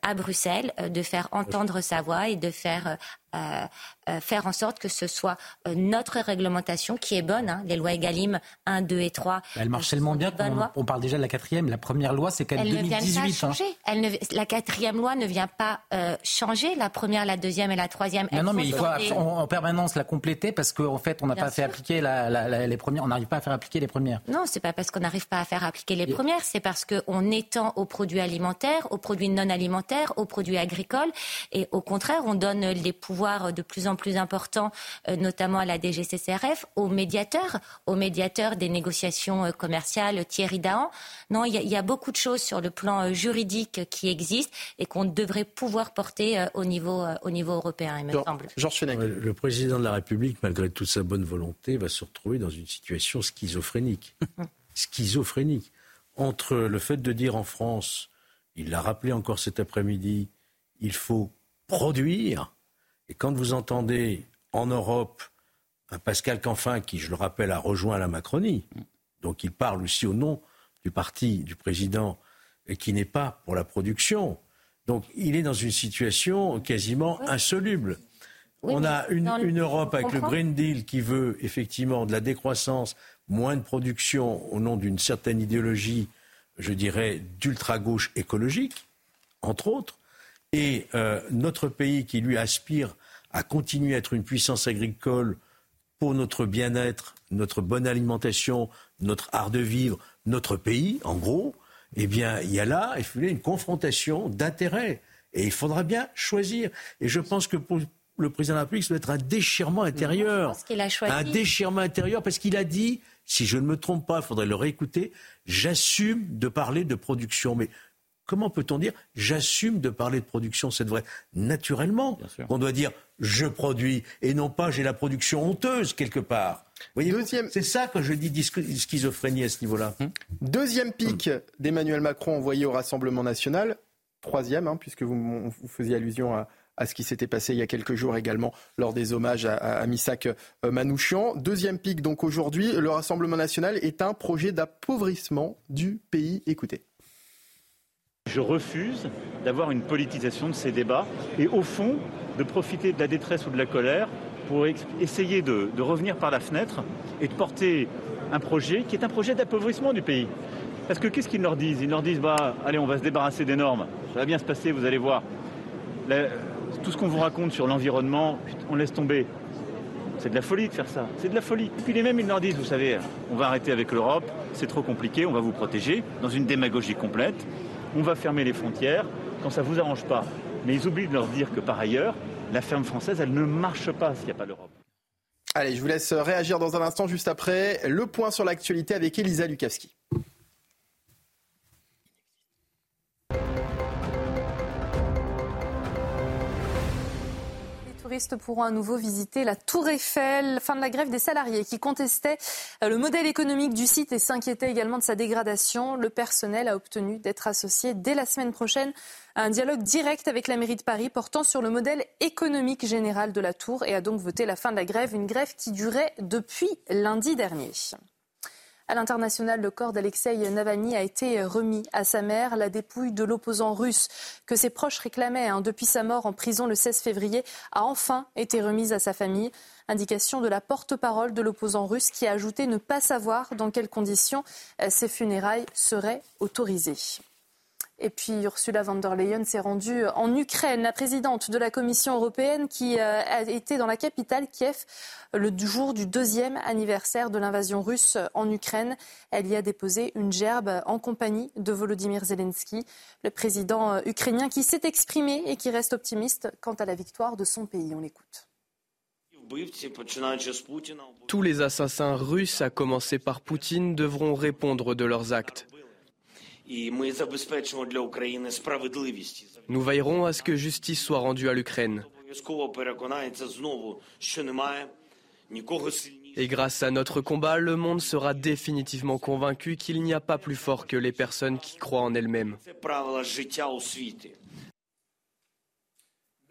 à Bruxelles de faire entendre sa voix et de faire euh, euh, faire en sorte que ce soit euh, notre réglementation qui est bonne. Hein, les lois EGalim 1, 2 et 3. Elle marche tellement bien qu'on on parle déjà de la quatrième. La première loi, c'est quand même 2018. Ne changer. Elle ne, la quatrième loi ne vient pas changer. La première, la deuxième et la troisième. Non, non mais il faut en, permanence la compléter parce qu'en fait, on n'a pas fait appliquer la, les premières. On n'arrive pas à faire appliquer les premières. Non, c'est pas parce qu'on n'arrive pas à faire appliquer les premières. C'est parce qu'on étend aux produits alimentaires, aux produits non alimentaires, aux produits agricoles. Et au contraire, on donne les pouvoirs de plus en plus important, euh, notamment à la DGCCRF, aux médiateurs, aux médiateurs des négociations euh, commerciales, Thierry Dahan. Non, il y, a beaucoup de choses sur le plan euh, juridique qui existent et qu'on devrait pouvoir porter au niveau, au niveau européen, il me semble. Georges Le président de la République, malgré toute sa bonne volonté, va se retrouver dans une situation schizophrénique. (laughs) schizophrénique. Entre le fait de dire en France, il l'a rappelé encore cet après-midi, il faut produire et quand vous entendez en Europe un Pascal Canfin, qui, je le rappelle, a rejoint la Macronie, donc il parle aussi au nom du parti du président, et qui n'est pas pour la production. Donc il est dans une situation quasiment insoluble. On a une, Europe avec le Green Deal qui veut effectivement de la décroissance, moins de production au nom d'une certaine idéologie, je dirais, d'ultra-gauche écologique, entre autres et euh, notre pays qui lui aspire à continuer à être une puissance agricole pour notre bien-être, notre bonne alimentation, notre art de vivre, notre pays, en gros, eh bien, il y a là, il faut une confrontation d'intérêts. Et il faudra bien choisir. Et je pense que pour le président de la République, ça doit être un déchirement intérieur. Un déchirement intérieur parce qu'il a dit, si je ne me trompe pas, il faudrait le réécouter, j'assume de parler de production. Mais comment peut-on dire j'assume de parler de production C'est vrai. Naturellement, on doit dire je produis et non pas j'ai la production honteuse quelque part. Deuxième... C'est ça que je dis schizophrénie à ce niveau-là. Hum. Deuxième pic d'Emmanuel Macron envoyé au Rassemblement national. Troisième, hein, puisque vous, faisiez allusion à, ce qui s'était passé il y a quelques jours également lors des hommages à, à, Missak euh, Manouchian. Deuxième pic donc aujourd'hui, le Rassemblement national est un projet d'appauvrissement du pays. Écoutez. Je refuse d'avoir une politisation de ces débats et au fond de profiter de la détresse ou de la colère pour essayer de, revenir par la fenêtre et de porter un projet qui est un projet d'appauvrissement du pays. Parce que qu'est-ce qu'ils leur disent? Ils leur disent bah, allez, on va se débarrasser des normes, ça va bien se passer, vous allez voir. tout ce qu'on vous raconte sur l'environnement, on laisse tomber. C'est de la folie de faire ça, c'est de la folie. Et puis les mêmes, ils leur disent, vous savez, on va arrêter avec l'Europe, c'est trop compliqué, on va vous protéger, dans une démagogie complète on va fermer les frontières quand ça ne vous arrange pas. Mais ils oublient de leur dire que par ailleurs, la ferme française, elle ne marche pas s'il n'y a pas l'Europe. Allez, je vous laisse réagir dans un instant, juste après le point sur l'actualité avec Elisa Lukavski. Touristes pourront à nouveau visiter la Tour Eiffel. Fin de la grève des salariés qui contestaient euh, le modèle économique du site et s'inquiétaient également de sa dégradation. Le personnel a obtenu d'être associé dès la semaine prochaine à un dialogue direct avec la mairie de Paris portant sur le modèle économique général de la Tour et a donc voté la fin de la grève, une grève qui durait depuis lundi dernier. À l'international, le corps d'Alexei Navalny a été remis à sa mère. La dépouille de l'opposant russe que ses proches réclamaient hein, depuis sa mort en prison le 16 février a enfin été remise à sa famille. Indication de la porte-parole de l'opposant russe qui a ajouté ne pas savoir dans quelles conditions ces funérailles seraient autorisées. Et puis Ursula von der Leyen s'est rendue en Ukraine, la présidente de la Commission européenne qui euh, a été dans la capitale Kiev le jour du deuxième anniversaire de l'invasion russe en Ukraine. Elle y a déposé une gerbe en compagnie de Volodymyr Zelensky, le président euh, ukrainien qui s'est exprimé et qui reste optimiste quant à la victoire de son pays. On l'écoute. Tous les assassins russes, à commencer par Poutine, devront répondre de leurs actes. Nous veillerons à ce que justice soit rendue à l'Ukraine. Et grâce à notre combat, le monde sera définitivement convaincu qu'il n'y a pas plus fort que les personnes qui croient en elles-mêmes.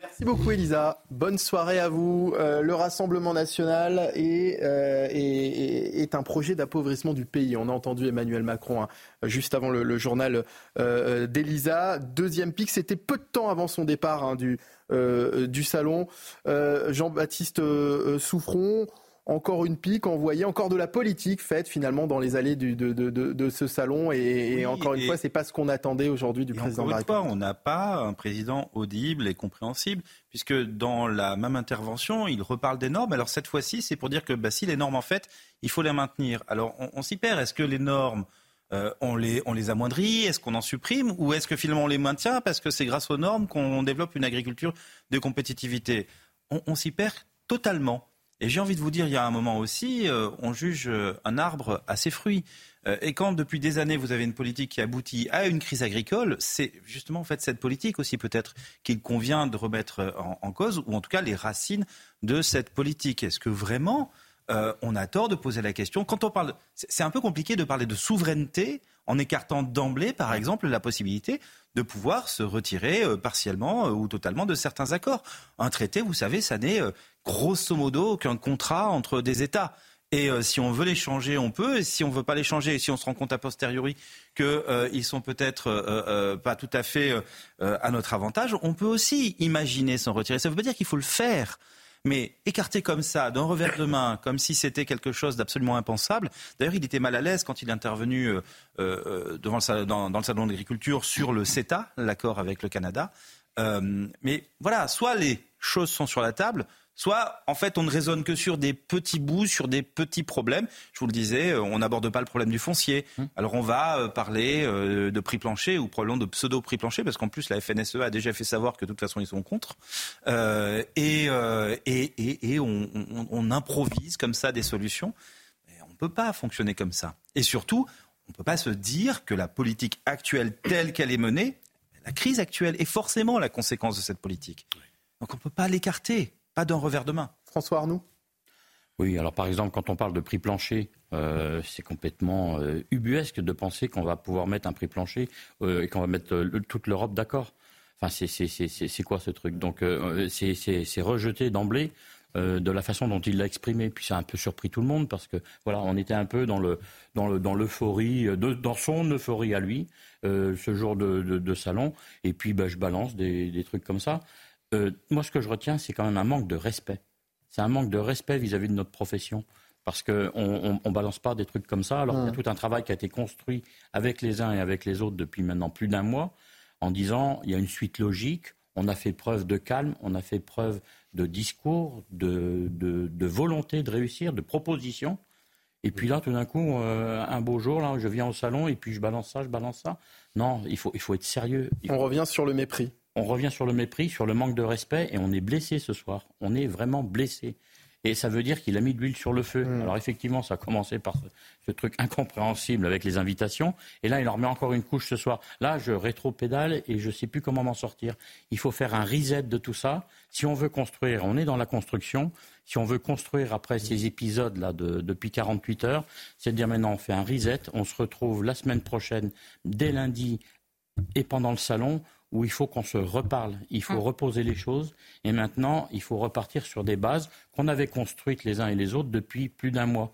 Merci beaucoup Elisa. Bonne soirée à vous. Euh, le Rassemblement national est, euh, est, est un projet d'appauvrissement du pays. On a entendu Emmanuel Macron hein, juste avant le, le journal euh, d'Elisa. Deuxième pic, c'était peu de temps avant son départ hein, du, euh, du salon. Euh, Jean-Baptiste Souffron encore une pique envoyée, encore de la politique faite finalement dans les allées du, de, de, de, ce salon. Et, et encore une fois, c'est pas ce qu'on attendait aujourd'hui du président de la République. Fois, on n'a pas un président audible et compréhensible, puisque dans la même intervention, il reparle des normes. Alors cette fois-ci, c'est pour dire que bah, si les normes, en fait, il faut les maintenir. Alors on, on s'y perd. Est-ce que les normes euh, on, les, on les amoindrit? Est-ce qu'on en supprime? Ou est-ce que finalement on les maintient parce que c'est grâce aux normes qu'on développe une agriculture de compétitivité? On, on s'y perd totalement. Et j'ai envie de vous dire, il y a un moment aussi, euh, on juge euh, un arbre à ses fruits. Euh, et quand depuis des années vous avez une politique qui aboutit à une crise agricole, c'est justement en fait cette politique aussi peut-être qu'il convient de remettre en, en, cause, ou en tout cas les racines de cette politique. Est-ce que vraiment euh, on a tort de poser la question? Quand on parle, c'est un peu compliqué de parler de souveraineté en écartant d'emblée, par exemple, la possibilité de pouvoir se retirer euh, partiellement euh, ou totalement de certains accords. Un traité, vous savez, ça n'est euh, grosso modo qu'un contrat entre des États. Et euh, si on veut les changer, on peut. Et si on ne veut pas les changer, et si on se rend compte a posteriori qu'ils euh, sont peut-être euh, pas tout à fait à notre avantage, on peut aussi imaginer s'en retirer. Ça ne veut pas dire qu'il faut le faire. Mais écarté comme ça, d'un revers de main, comme si c'était quelque chose d'absolument impensable. D'ailleurs, il était mal à l'aise quand il est intervenu devant dans, le salon d'agriculture sur le CETA, l'accord avec le Canada. Mais voilà, soit les choses sont sur la table, soit en fait on ne raisonne que sur des petits bouts, sur des petits problèmes. Je vous le disais, euh, on n'aborde pas le problème du foncier. Mmh. Alors on va euh, parler euh, de prix plancher ou probablement de pseudo prix plancher parce qu'en plus la FNSE a déjà fait savoir que de toute façon ils sont contre. Euh, et, euh, et, et, et on, on, on, improvise comme ça des solutions. Mais on ne peut pas fonctionner comme ça. Et surtout, on ne peut pas se dire que la politique actuelle telle qu'elle est menée, la crise actuelle est forcément la conséquence de cette politique. Donc on ne peut pas l'écarter pas d'un revers de main. François Arnoux? Oui, alors par exemple, quand on parle de prix plancher, euh, c'est complètement euh, ubuesque de penser qu'on va pouvoir mettre un prix plancher euh, et qu'on va mettre le, toute l'Europe d'accord. Enfin, c'est quoi ce truc? Donc, euh, c'est rejeté d'emblée. Euh, de la façon dont il l'a exprimé, puis ça a un peu surpris tout le monde parce que voilà, on était un peu dans le dans le dans l'euphorie, dans son euphorie à lui, euh, ce jour de, de, de, salon. Et puis, bah, je balance des, des trucs comme ça euh, moi, ce que je retiens, c'est quand même un manque de respect. C'est un manque de respect vis-à-vis -vis de notre profession. Parce qu'on on, on balance pas des trucs comme ça, alors qu'il y a tout un travail qui a été construit avec les uns et avec les autres depuis maintenant plus d'un mois, en disant il y a une suite logique, on a fait preuve de calme, on a fait preuve de discours, de, de, de volonté de réussir, de proposition. Et puis là, tout d'un coup, euh, un beau jour, là, je viens au salon et puis je balance ça, je balance ça. Non, il faut, il faut être sérieux. On revient sur le mépris on revient sur le mépris, sur le manque de respect, et on est blessé ce soir. On est vraiment blessé. Et ça veut dire qu'il a mis de l'huile sur le feu. Mmh. Alors effectivement, ça a commencé par ce, ce, truc incompréhensible avec les invitations. Et là, il en remet encore une couche ce soir. Là, je rétro-pédale et je ne sais plus comment m'en sortir. Il faut faire un reset de tout ça. Si on veut construire, on est dans la construction. Si on veut construire après ces épisodes-là de, depuis 48 heures, c'est de dire maintenant on fait un reset. On se retrouve la semaine prochaine, dès lundi et pendant le salon où il faut qu'on se reparle, il faut mmh. reposer les choses, et maintenant, il faut repartir sur des bases qu'on avait construites les uns et les autres depuis plus d'un mois.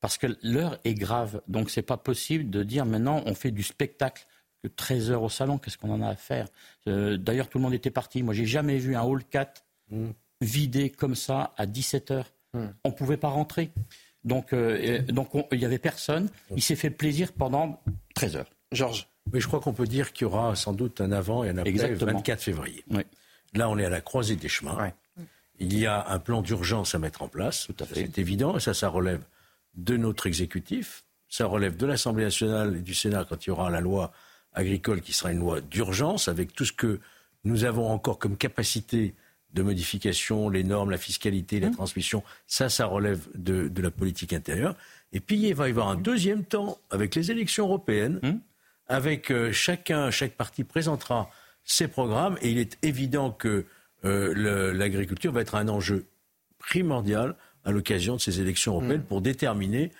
parce que l'heure est grave. Donc c'est pas possible de dire maintenant on fait du spectacle. Que 13 heures au salon, qu'est-ce qu'on en a à faire? Euh, D'ailleurs, tout le monde était parti. Moi, j'ai jamais vu un hall 4 mm. vidé comme ça à 17 heures. Mm. On pouvait pas rentrer. Donc, euh, donc il y avait personne. Il s'est fait plaisir pendant 13 heures. Georges. Mais je crois qu'on peut dire qu'il y aura sans doute un avant et un après le 24 février. Là, on est à la croisée des chemins. Il y a un plan d'urgence à mettre en place. C'est évident. Et ça, ça relève de notre exécutif. Ça relève de l'Assemblée nationale et du Sénat quand il y aura la loi agricole qui sera une loi d'urgence avec tout ce que nous avons encore comme capacité de modification, les normes, la fiscalité, la mmh. transmission. Ça, ça relève de, la politique intérieure. Et puis, il va y avoir un deuxième temps avec les élections européennes, mmh. Avec euh, chacun, chaque parti présentera ses programmes. Et il est évident que euh, l'agriculture va être un enjeu primordial à l'occasion de ces élections européennes mm. pour déterminer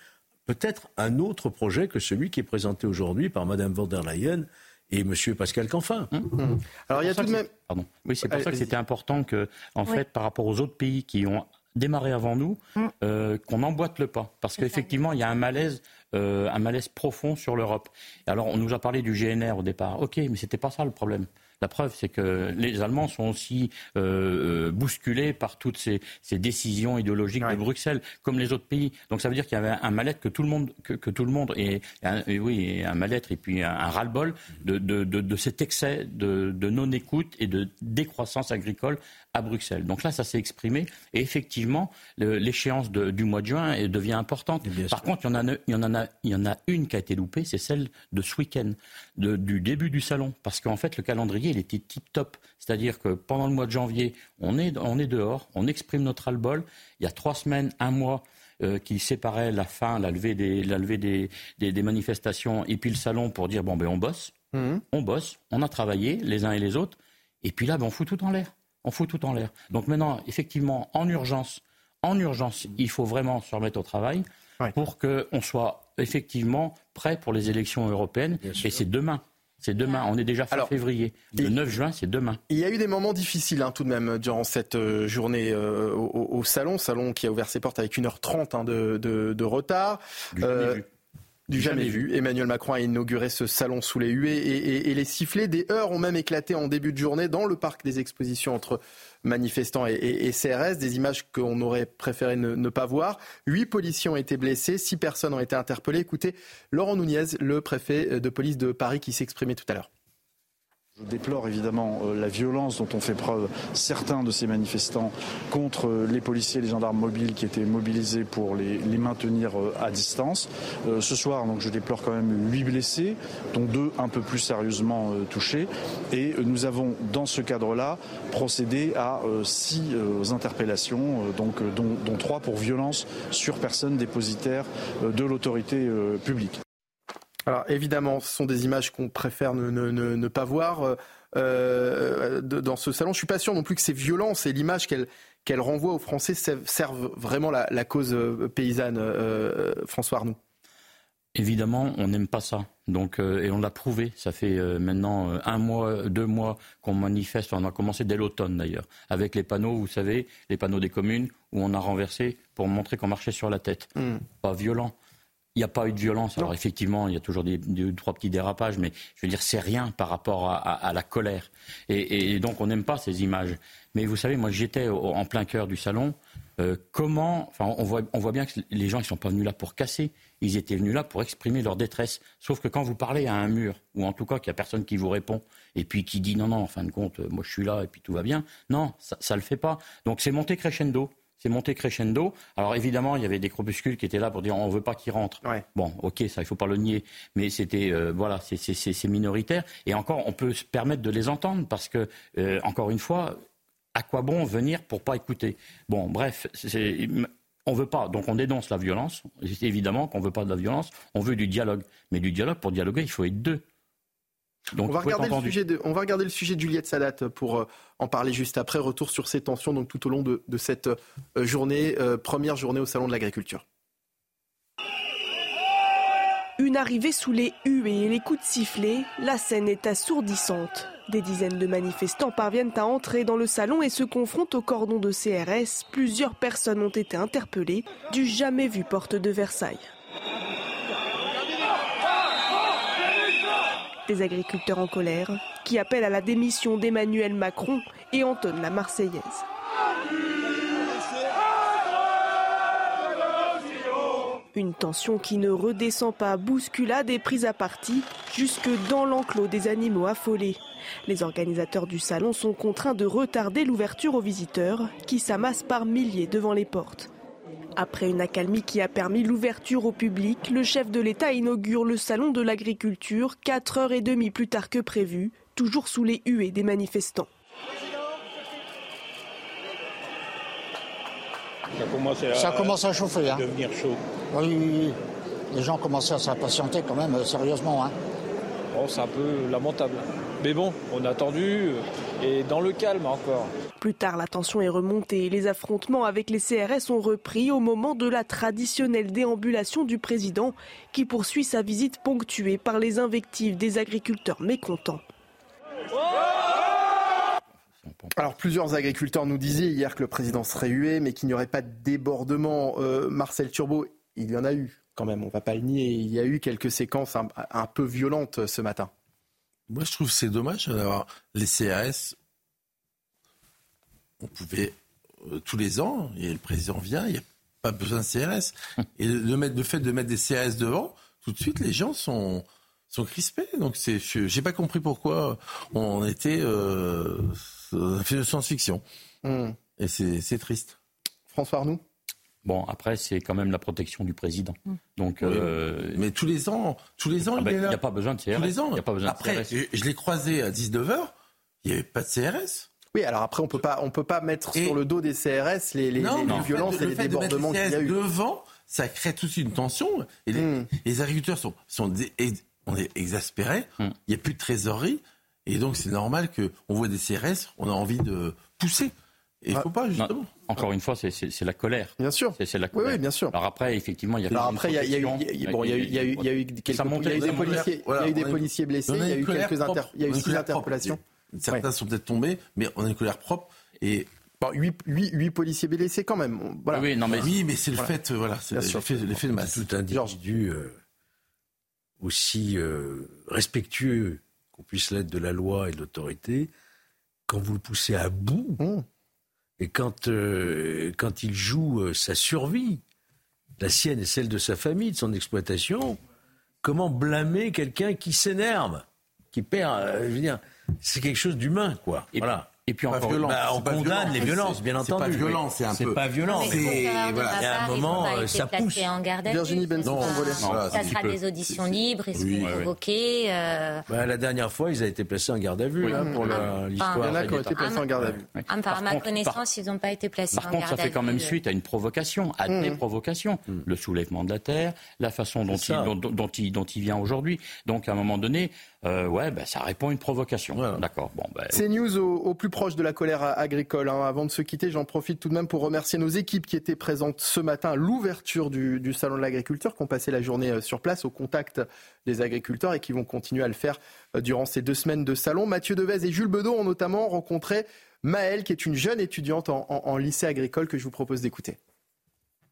peut-être un autre projet que celui qui est présenté aujourd'hui par Mme von der Leyen et M. Pascal Canfin. Mm. Mm. Alors il y a tout de même. Pardon. Oui, c'est pour ça que c'était important que, en fait, par rapport aux autres pays qui ont démarré avant nous, euh, qu'on emboîte le pas. Parce qu'effectivement, il y a un malaise, euh, un malaise profond sur l'Europe. Alors, on nous a parlé du GNR au départ. OK, mais c'était pas ça le problème. La preuve, c'est que les Allemands sont aussi euh, euh, bousculés par toutes ces, décisions idéologiques de Bruxelles, comme les autres pays. Donc ça veut dire qu'il y avait un mal-être que tout le monde, que, tout le monde, et, oui, un mal-être et puis un, ras-le-bol de, cet excès de, non-écoute et de décroissance agricole à Bruxelles. Donc là, ça s'est exprimé. Et effectivement, l'échéance du mois de juin devient importante. Par contre, il y, en a, il, y en a, il y en a une qui a été loupée, c'est celle de ce week-end, du début du salon. Parce qu'en fait, le calendrier, il était tip-top. C'est-à-dire que pendant le mois de janvier, on est, on est dehors, on exprime notre ras-le-bol. Il y a trois semaines, un mois, euh, qui séparait la fin, la levée, des, la levée des, des, manifestations et puis le salon pour dire bon ben on bosse, mmh. on bosse, on a travaillé les uns et les autres, et puis là ben, on fout tout en l'air on fout tout en l'air. Donc maintenant, effectivement, en urgence, en urgence, il faut vraiment se remettre au travail pour qu'on soit effectivement prêt pour les élections européennes. Et c'est demain. C'est demain, on est déjà fin février. Le 9 juin, c'est demain. Il y a eu des moments difficiles hein, tout de même durant cette euh, journée euh, au, salon, salon qui a ouvert ses portes avec 1h30 hein, de, retard. Du jamais vu. Emmanuel Macron a inauguré ce salon sous les huées et, les sifflets. Des heures ont même éclaté en début de journée dans le parc des expositions entre manifestants et, CRS. Des images qu'on aurait préféré ne, pas voir. Huit policiers ont été blessés, six personnes ont été interpellées. Écoutez Laurent Nunez, le préfet de police de Paris, qui s'exprimait tout à l'heure. Je déplore évidemment euh, la violence dont ont fait preuve certains de ces manifestants contre euh, les policiers et les gendarmes mobiles qui étaient mobilisés pour les, maintenir euh, à distance. Ce soir, donc, je déplore quand même huit blessés, dont deux un peu plus sérieusement touchés. Et nous avons, dans ce cadre-là, procédé à six interpellations, donc, dont trois pour violence sur personne dépositaire de l'autorité publique. Alors évidemment, ce sont des images qu'on préfère ne, pas voir euh, euh, dans ce salon. Je suis pas sûr non plus que ces violences et l'image qu'elle renvoie aux Français servent vraiment la, cause euh, paysanne, François Arnoux. Évidemment, on n'aime pas ça. Donc, et on l'a prouvé. Ça fait maintenant un mois, deux mois qu'on manifeste. On a commencé dès l'automne d'ailleurs, avec les panneaux, vous savez, les panneaux des communes où on a renversé pour montrer qu'on marchait sur la tête. Hmm. Pas violent. Il n'y a pas eu de violence. Alors effectivement, il y a toujours des, deux, trois petits dérapages, mais je veux dire, c'est rien par rapport à, la colère. Et, donc, on n'aime pas ces images. Mais vous savez, moi, j'étais en plein cœur du salon. Euh, comment, enfin, on voit, on voit bien que les gens, ils sont pas venus là pour casser. Ils étaient venus là pour exprimer leur détresse. Sauf que quand vous parlez à un mur, ou en tout cas qu'il n'y a personne qui vous répond, et puis qui dit non, non, en fin de compte, moi je suis là et puis tout va bien. Non, ça, ne le fait pas. Donc c'est monté crescendo c'est monté crescendo. Alors évidemment, il y avait des crépuscules qui étaient là pour dire on veut pas qu'ils rentrent. Bon, ok, ça il faut pas le nier, mais c'était euh, voilà, c'est minoritaire. Et encore, on peut se permettre de les entendre parce que euh, encore une fois, à quoi bon venir pour pas écouter? Bon, bref, on veut pas, donc on dénonce la violence. Évidemment qu'on veut pas de la violence, on veut du dialogue. Mais du dialogue, pour dialoguer, il faut être deux on, va regarder le sujet de, on va regarder le sujet de Juliette Sadat pour euh, en parler juste après. Retour sur ces tensions donc, tout au long de, cette euh, journée, euh, première journée au Salon de l'Agriculture. Une arrivée sous les huées et les coups de sifflet, la scène est assourdissante. Des dizaines de manifestants parviennent à entrer dans le salon et se confrontent au cordon de CRS. Plusieurs personnes ont été interpellées du jamais vu porte de Versailles. Des agriculteurs en colère qui appellent à la démission d'Emmanuel Macron et entonnent la Marseillaise. Une tension qui ne redescend pas, bousculade et prise à partie jusque dans l'enclos des animaux affolés. Les organisateurs du salon sont contraints de retarder l'ouverture aux visiteurs qui s'amassent par milliers devant les portes. Après une accalmie qui a permis l'ouverture au public, le chef de l'État inaugure le salon de l'agriculture 4 heures et demie plus tard que prévu, toujours sous les huées des manifestants. Ça commence à, chauffer. Hein. Devenir chaud. Oui, oui, oui. Les gens commencent à s'impatienter quand même, euh, sérieusement. Hein. Bon, c'est un peu lamentable. Mais bon, on a attendu et dans le calme encore. Plus tard, la tension est remontée. Les affrontements avec les CRS ont repris au moment de la traditionnelle déambulation du président qui poursuit sa visite ponctuée par les invectives des agriculteurs mécontents. Alors plusieurs agriculteurs nous disaient hier que le président serait hué, mais qu'il n'y aurait pas de débordement. Euh, Marcel Turbo, il y en a eu quand même, on ne va pas le nier. Il y a eu quelques séquences un, un peu violentes ce matin. Moi, je trouve que c'est dommage d'avoir les CRS. On pouvait euh, tous les ans, et le président vient, il n'y a pas besoin de CRS. (laughs) Et le, mettre, le fait de mettre des CRS devant, tout de suite, les gens sont, sont crispés. Donc, c'est, j'ai pas compris pourquoi on était euh, un film de science-fiction. Hmm. Et c'est, c'est triste. François Arnoux? Bon, après, c'est quand même la protection du président. Donc, Oui, euh, mais tous les ans, tous les ans, ah il ben, est là. il n'y a pas besoin de CRS. Tous les ans. Il y a pas besoin de Après, CRS. je, je l'ai croisé à 19h, il n'y avait pas de CRS. Oui, alors après, on peut pas, on peut pas mettre Et- sur le dos des CRS les, les, non, violences fait de- et le les de débordements qu'il y a eu. devant, ça crée toute une tension. Et les, les agriculteurs sont, sont dé- on est exaspérés. Hmm. Il n'y a plus de trésorerie. Et donc, c'est normal qu'on voit des CRS, on a envie de pousser. Et il ne faut pas, justement. Non, encore une fois, c'est- la colère. Bien sûr. C'est la Oui, colère. oui, bien sûr. Alors après, effectivement, il y a Alors après, il y y y a- bon, il y a eu, il y a eu, il y a eu quelques, il y a eu des policiers, il y a Voilà, eu des on a- policiers blessés, il y a une eu colère quelques inter- il y a eu six interpellations. Certains Ouais. sont peut-être tombés, mais on a une colère propre. Et Bon, huit, huit- huit policiers blessés quand même. Voilà. Oui, non, mais oui, mais c'est le Voilà. fait, euh, voilà, c'est l'effet l'effet de masse. Tout individu euh, aussi euh, respectueux qu'on puisse l'être de la loi et de l'autorité, quand vous le poussez à bout, Mmh. Et quand, euh, quand il joue euh, sa survie, la sienne et celle de sa famille, de son exploitation, comment blâmer quelqu'un qui s'énerve, qui perd, euh, je veux dire, c'est quelque chose d'humain, quoi. Et, voilà. Et puis Pas encore, violent. Bah, on c'est pas condamne violent. les violences, bien C'est entendu. pas violent, c'est un C'est peu. pas violent, Mais c'est- voilà. Il y a un moment, euh, ça pousse. en garde à vue. Virginie Benson, Ça- Non, Ça sera peu. des auditions libres, ils ouais. convoqués. euh, Bah, la dernière fois, ils ont été placés en garde à vue, là, pour la- l'histoire. Il y en a qui ont été placés en garde à vue. Ah, par, Par ma contre- connaissance, ils n'ont pas été placés Par en contre, garde ça à fait quand vue. même suite à une provocation, à des Mmh. provocations. Le soulèvement de la terre, la façon dont il, ça. vient aujourd'hui. Donc, à un moment donné, euh, ouais, bah, ça répond à une provocation. Voilà. D'accord. Bon, bah, C'est news au, au plus proche de la colère agricole. hein. Avant de se quitter, j'en profite tout de même pour remercier nos équipes qui étaient présentes ce matin à l'ouverture du, Salon de l'agriculture, qui ont passé la journée euh, sur place au contact des agriculteurs et qui vont continuer à le faire euh, durant ces deux semaines de salon. Mathieu Devez et Jules Bedeau ont notamment rencontré Maëlle, qui est une jeune étudiante en lycée agricole que je vous propose d'écouter.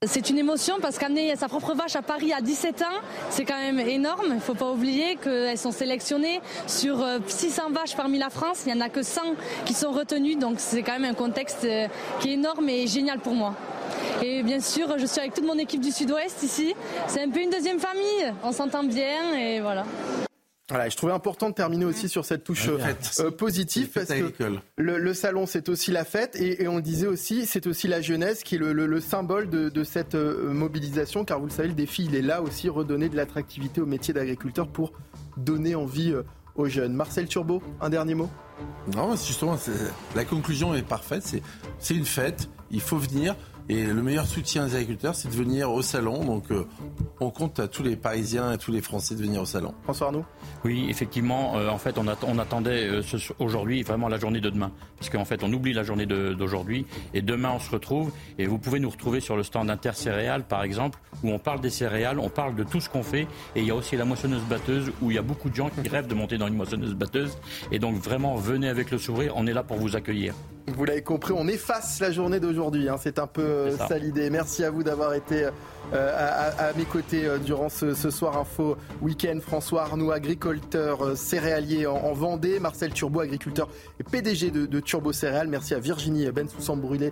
C'est une émotion parce qu'amener sa propre vache à Paris à 17 ans, c'est quand même énorme. Il ne faut pas oublier qu'elles sont sélectionnées sur euh, 600 vaches parmi la France. Il n'y en a que 100 qui sont retenues, donc c'est quand même un contexte euh, qui est énorme et génial pour moi. Et bien sûr, je suis avec toute mon équipe du Sud-Ouest ici. C'est un peu une deuxième famille. On s'entend bien et voilà. Voilà, je trouvais important de terminer aussi sur cette touche euh, positive parce que le, le salon c'est aussi la fête et, et on disait aussi c'est aussi la jeunesse qui est le, le- le symbole de, de cette euh, mobilisation car vous le savez le défi il est là aussi redonner de l'attractivité au métier d'agriculteur pour donner envie euh, aux jeunes. Marcel Turbo, un dernier mot? Non, justement, la conclusion est parfaite. C'est une fête. Il faut venir. Et le meilleur soutien des agriculteurs, c'est de venir au salon. Donc, euh, on compte à tous les Parisiens et tous les Français de venir au salon. François Arnaud Oui, effectivement. Euh, en fait, on, on attendait euh, aujourd'hui vraiment la journée de demain. Parce qu'en fait, on oublie la journée d'aujourd'hui. Et demain, on se retrouve. Et vous pouvez nous retrouver sur le stand intercéréales, par exemple, où on parle des céréales, on parle de tout ce qu'on fait. Et il y a aussi la moissonneuse-batteuse, où il y a beaucoup de gens qui rêvent de monter dans une moissonneuse-batteuse. Et donc, vraiment, venez avec le sourire. On est là pour vous accueillir. Vous l'avez compris, on efface la journée d'aujourd'hui. Hein. C'est un peu ça, l'idée. Merci à vous d'avoir été euh, à, mes côtés euh, durant ce, soir info week-end. François Arnoux, agriculteur euh, céréalier en, Vendée. Marcel Turbo, agriculteur et PDG de, Turbo Céréales. Merci à Virginie Bensoussan Brûlé,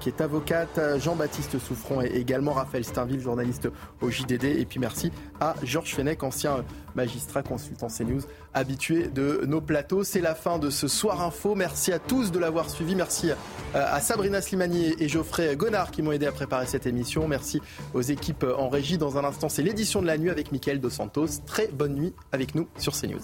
qui est avocate. Jean-Baptiste Souffron et également Raphaël Steinville, journaliste au JDD. Et puis merci à Georges Fenech, ancien magistrat consultant CNews, habitué de nos plateaux. C'est la fin de ce soir info. Merci à tous de l'avoir suivi. Merci à Sabrina Slimani et Geoffrey Gonard qui m'ont aidé à préparer cette émission. Merci équipes en régie. Dans un instant, c'est l'édition de la nuit avec Mickaël Dos Santos. Très bonne nuit avec nous sur CNews.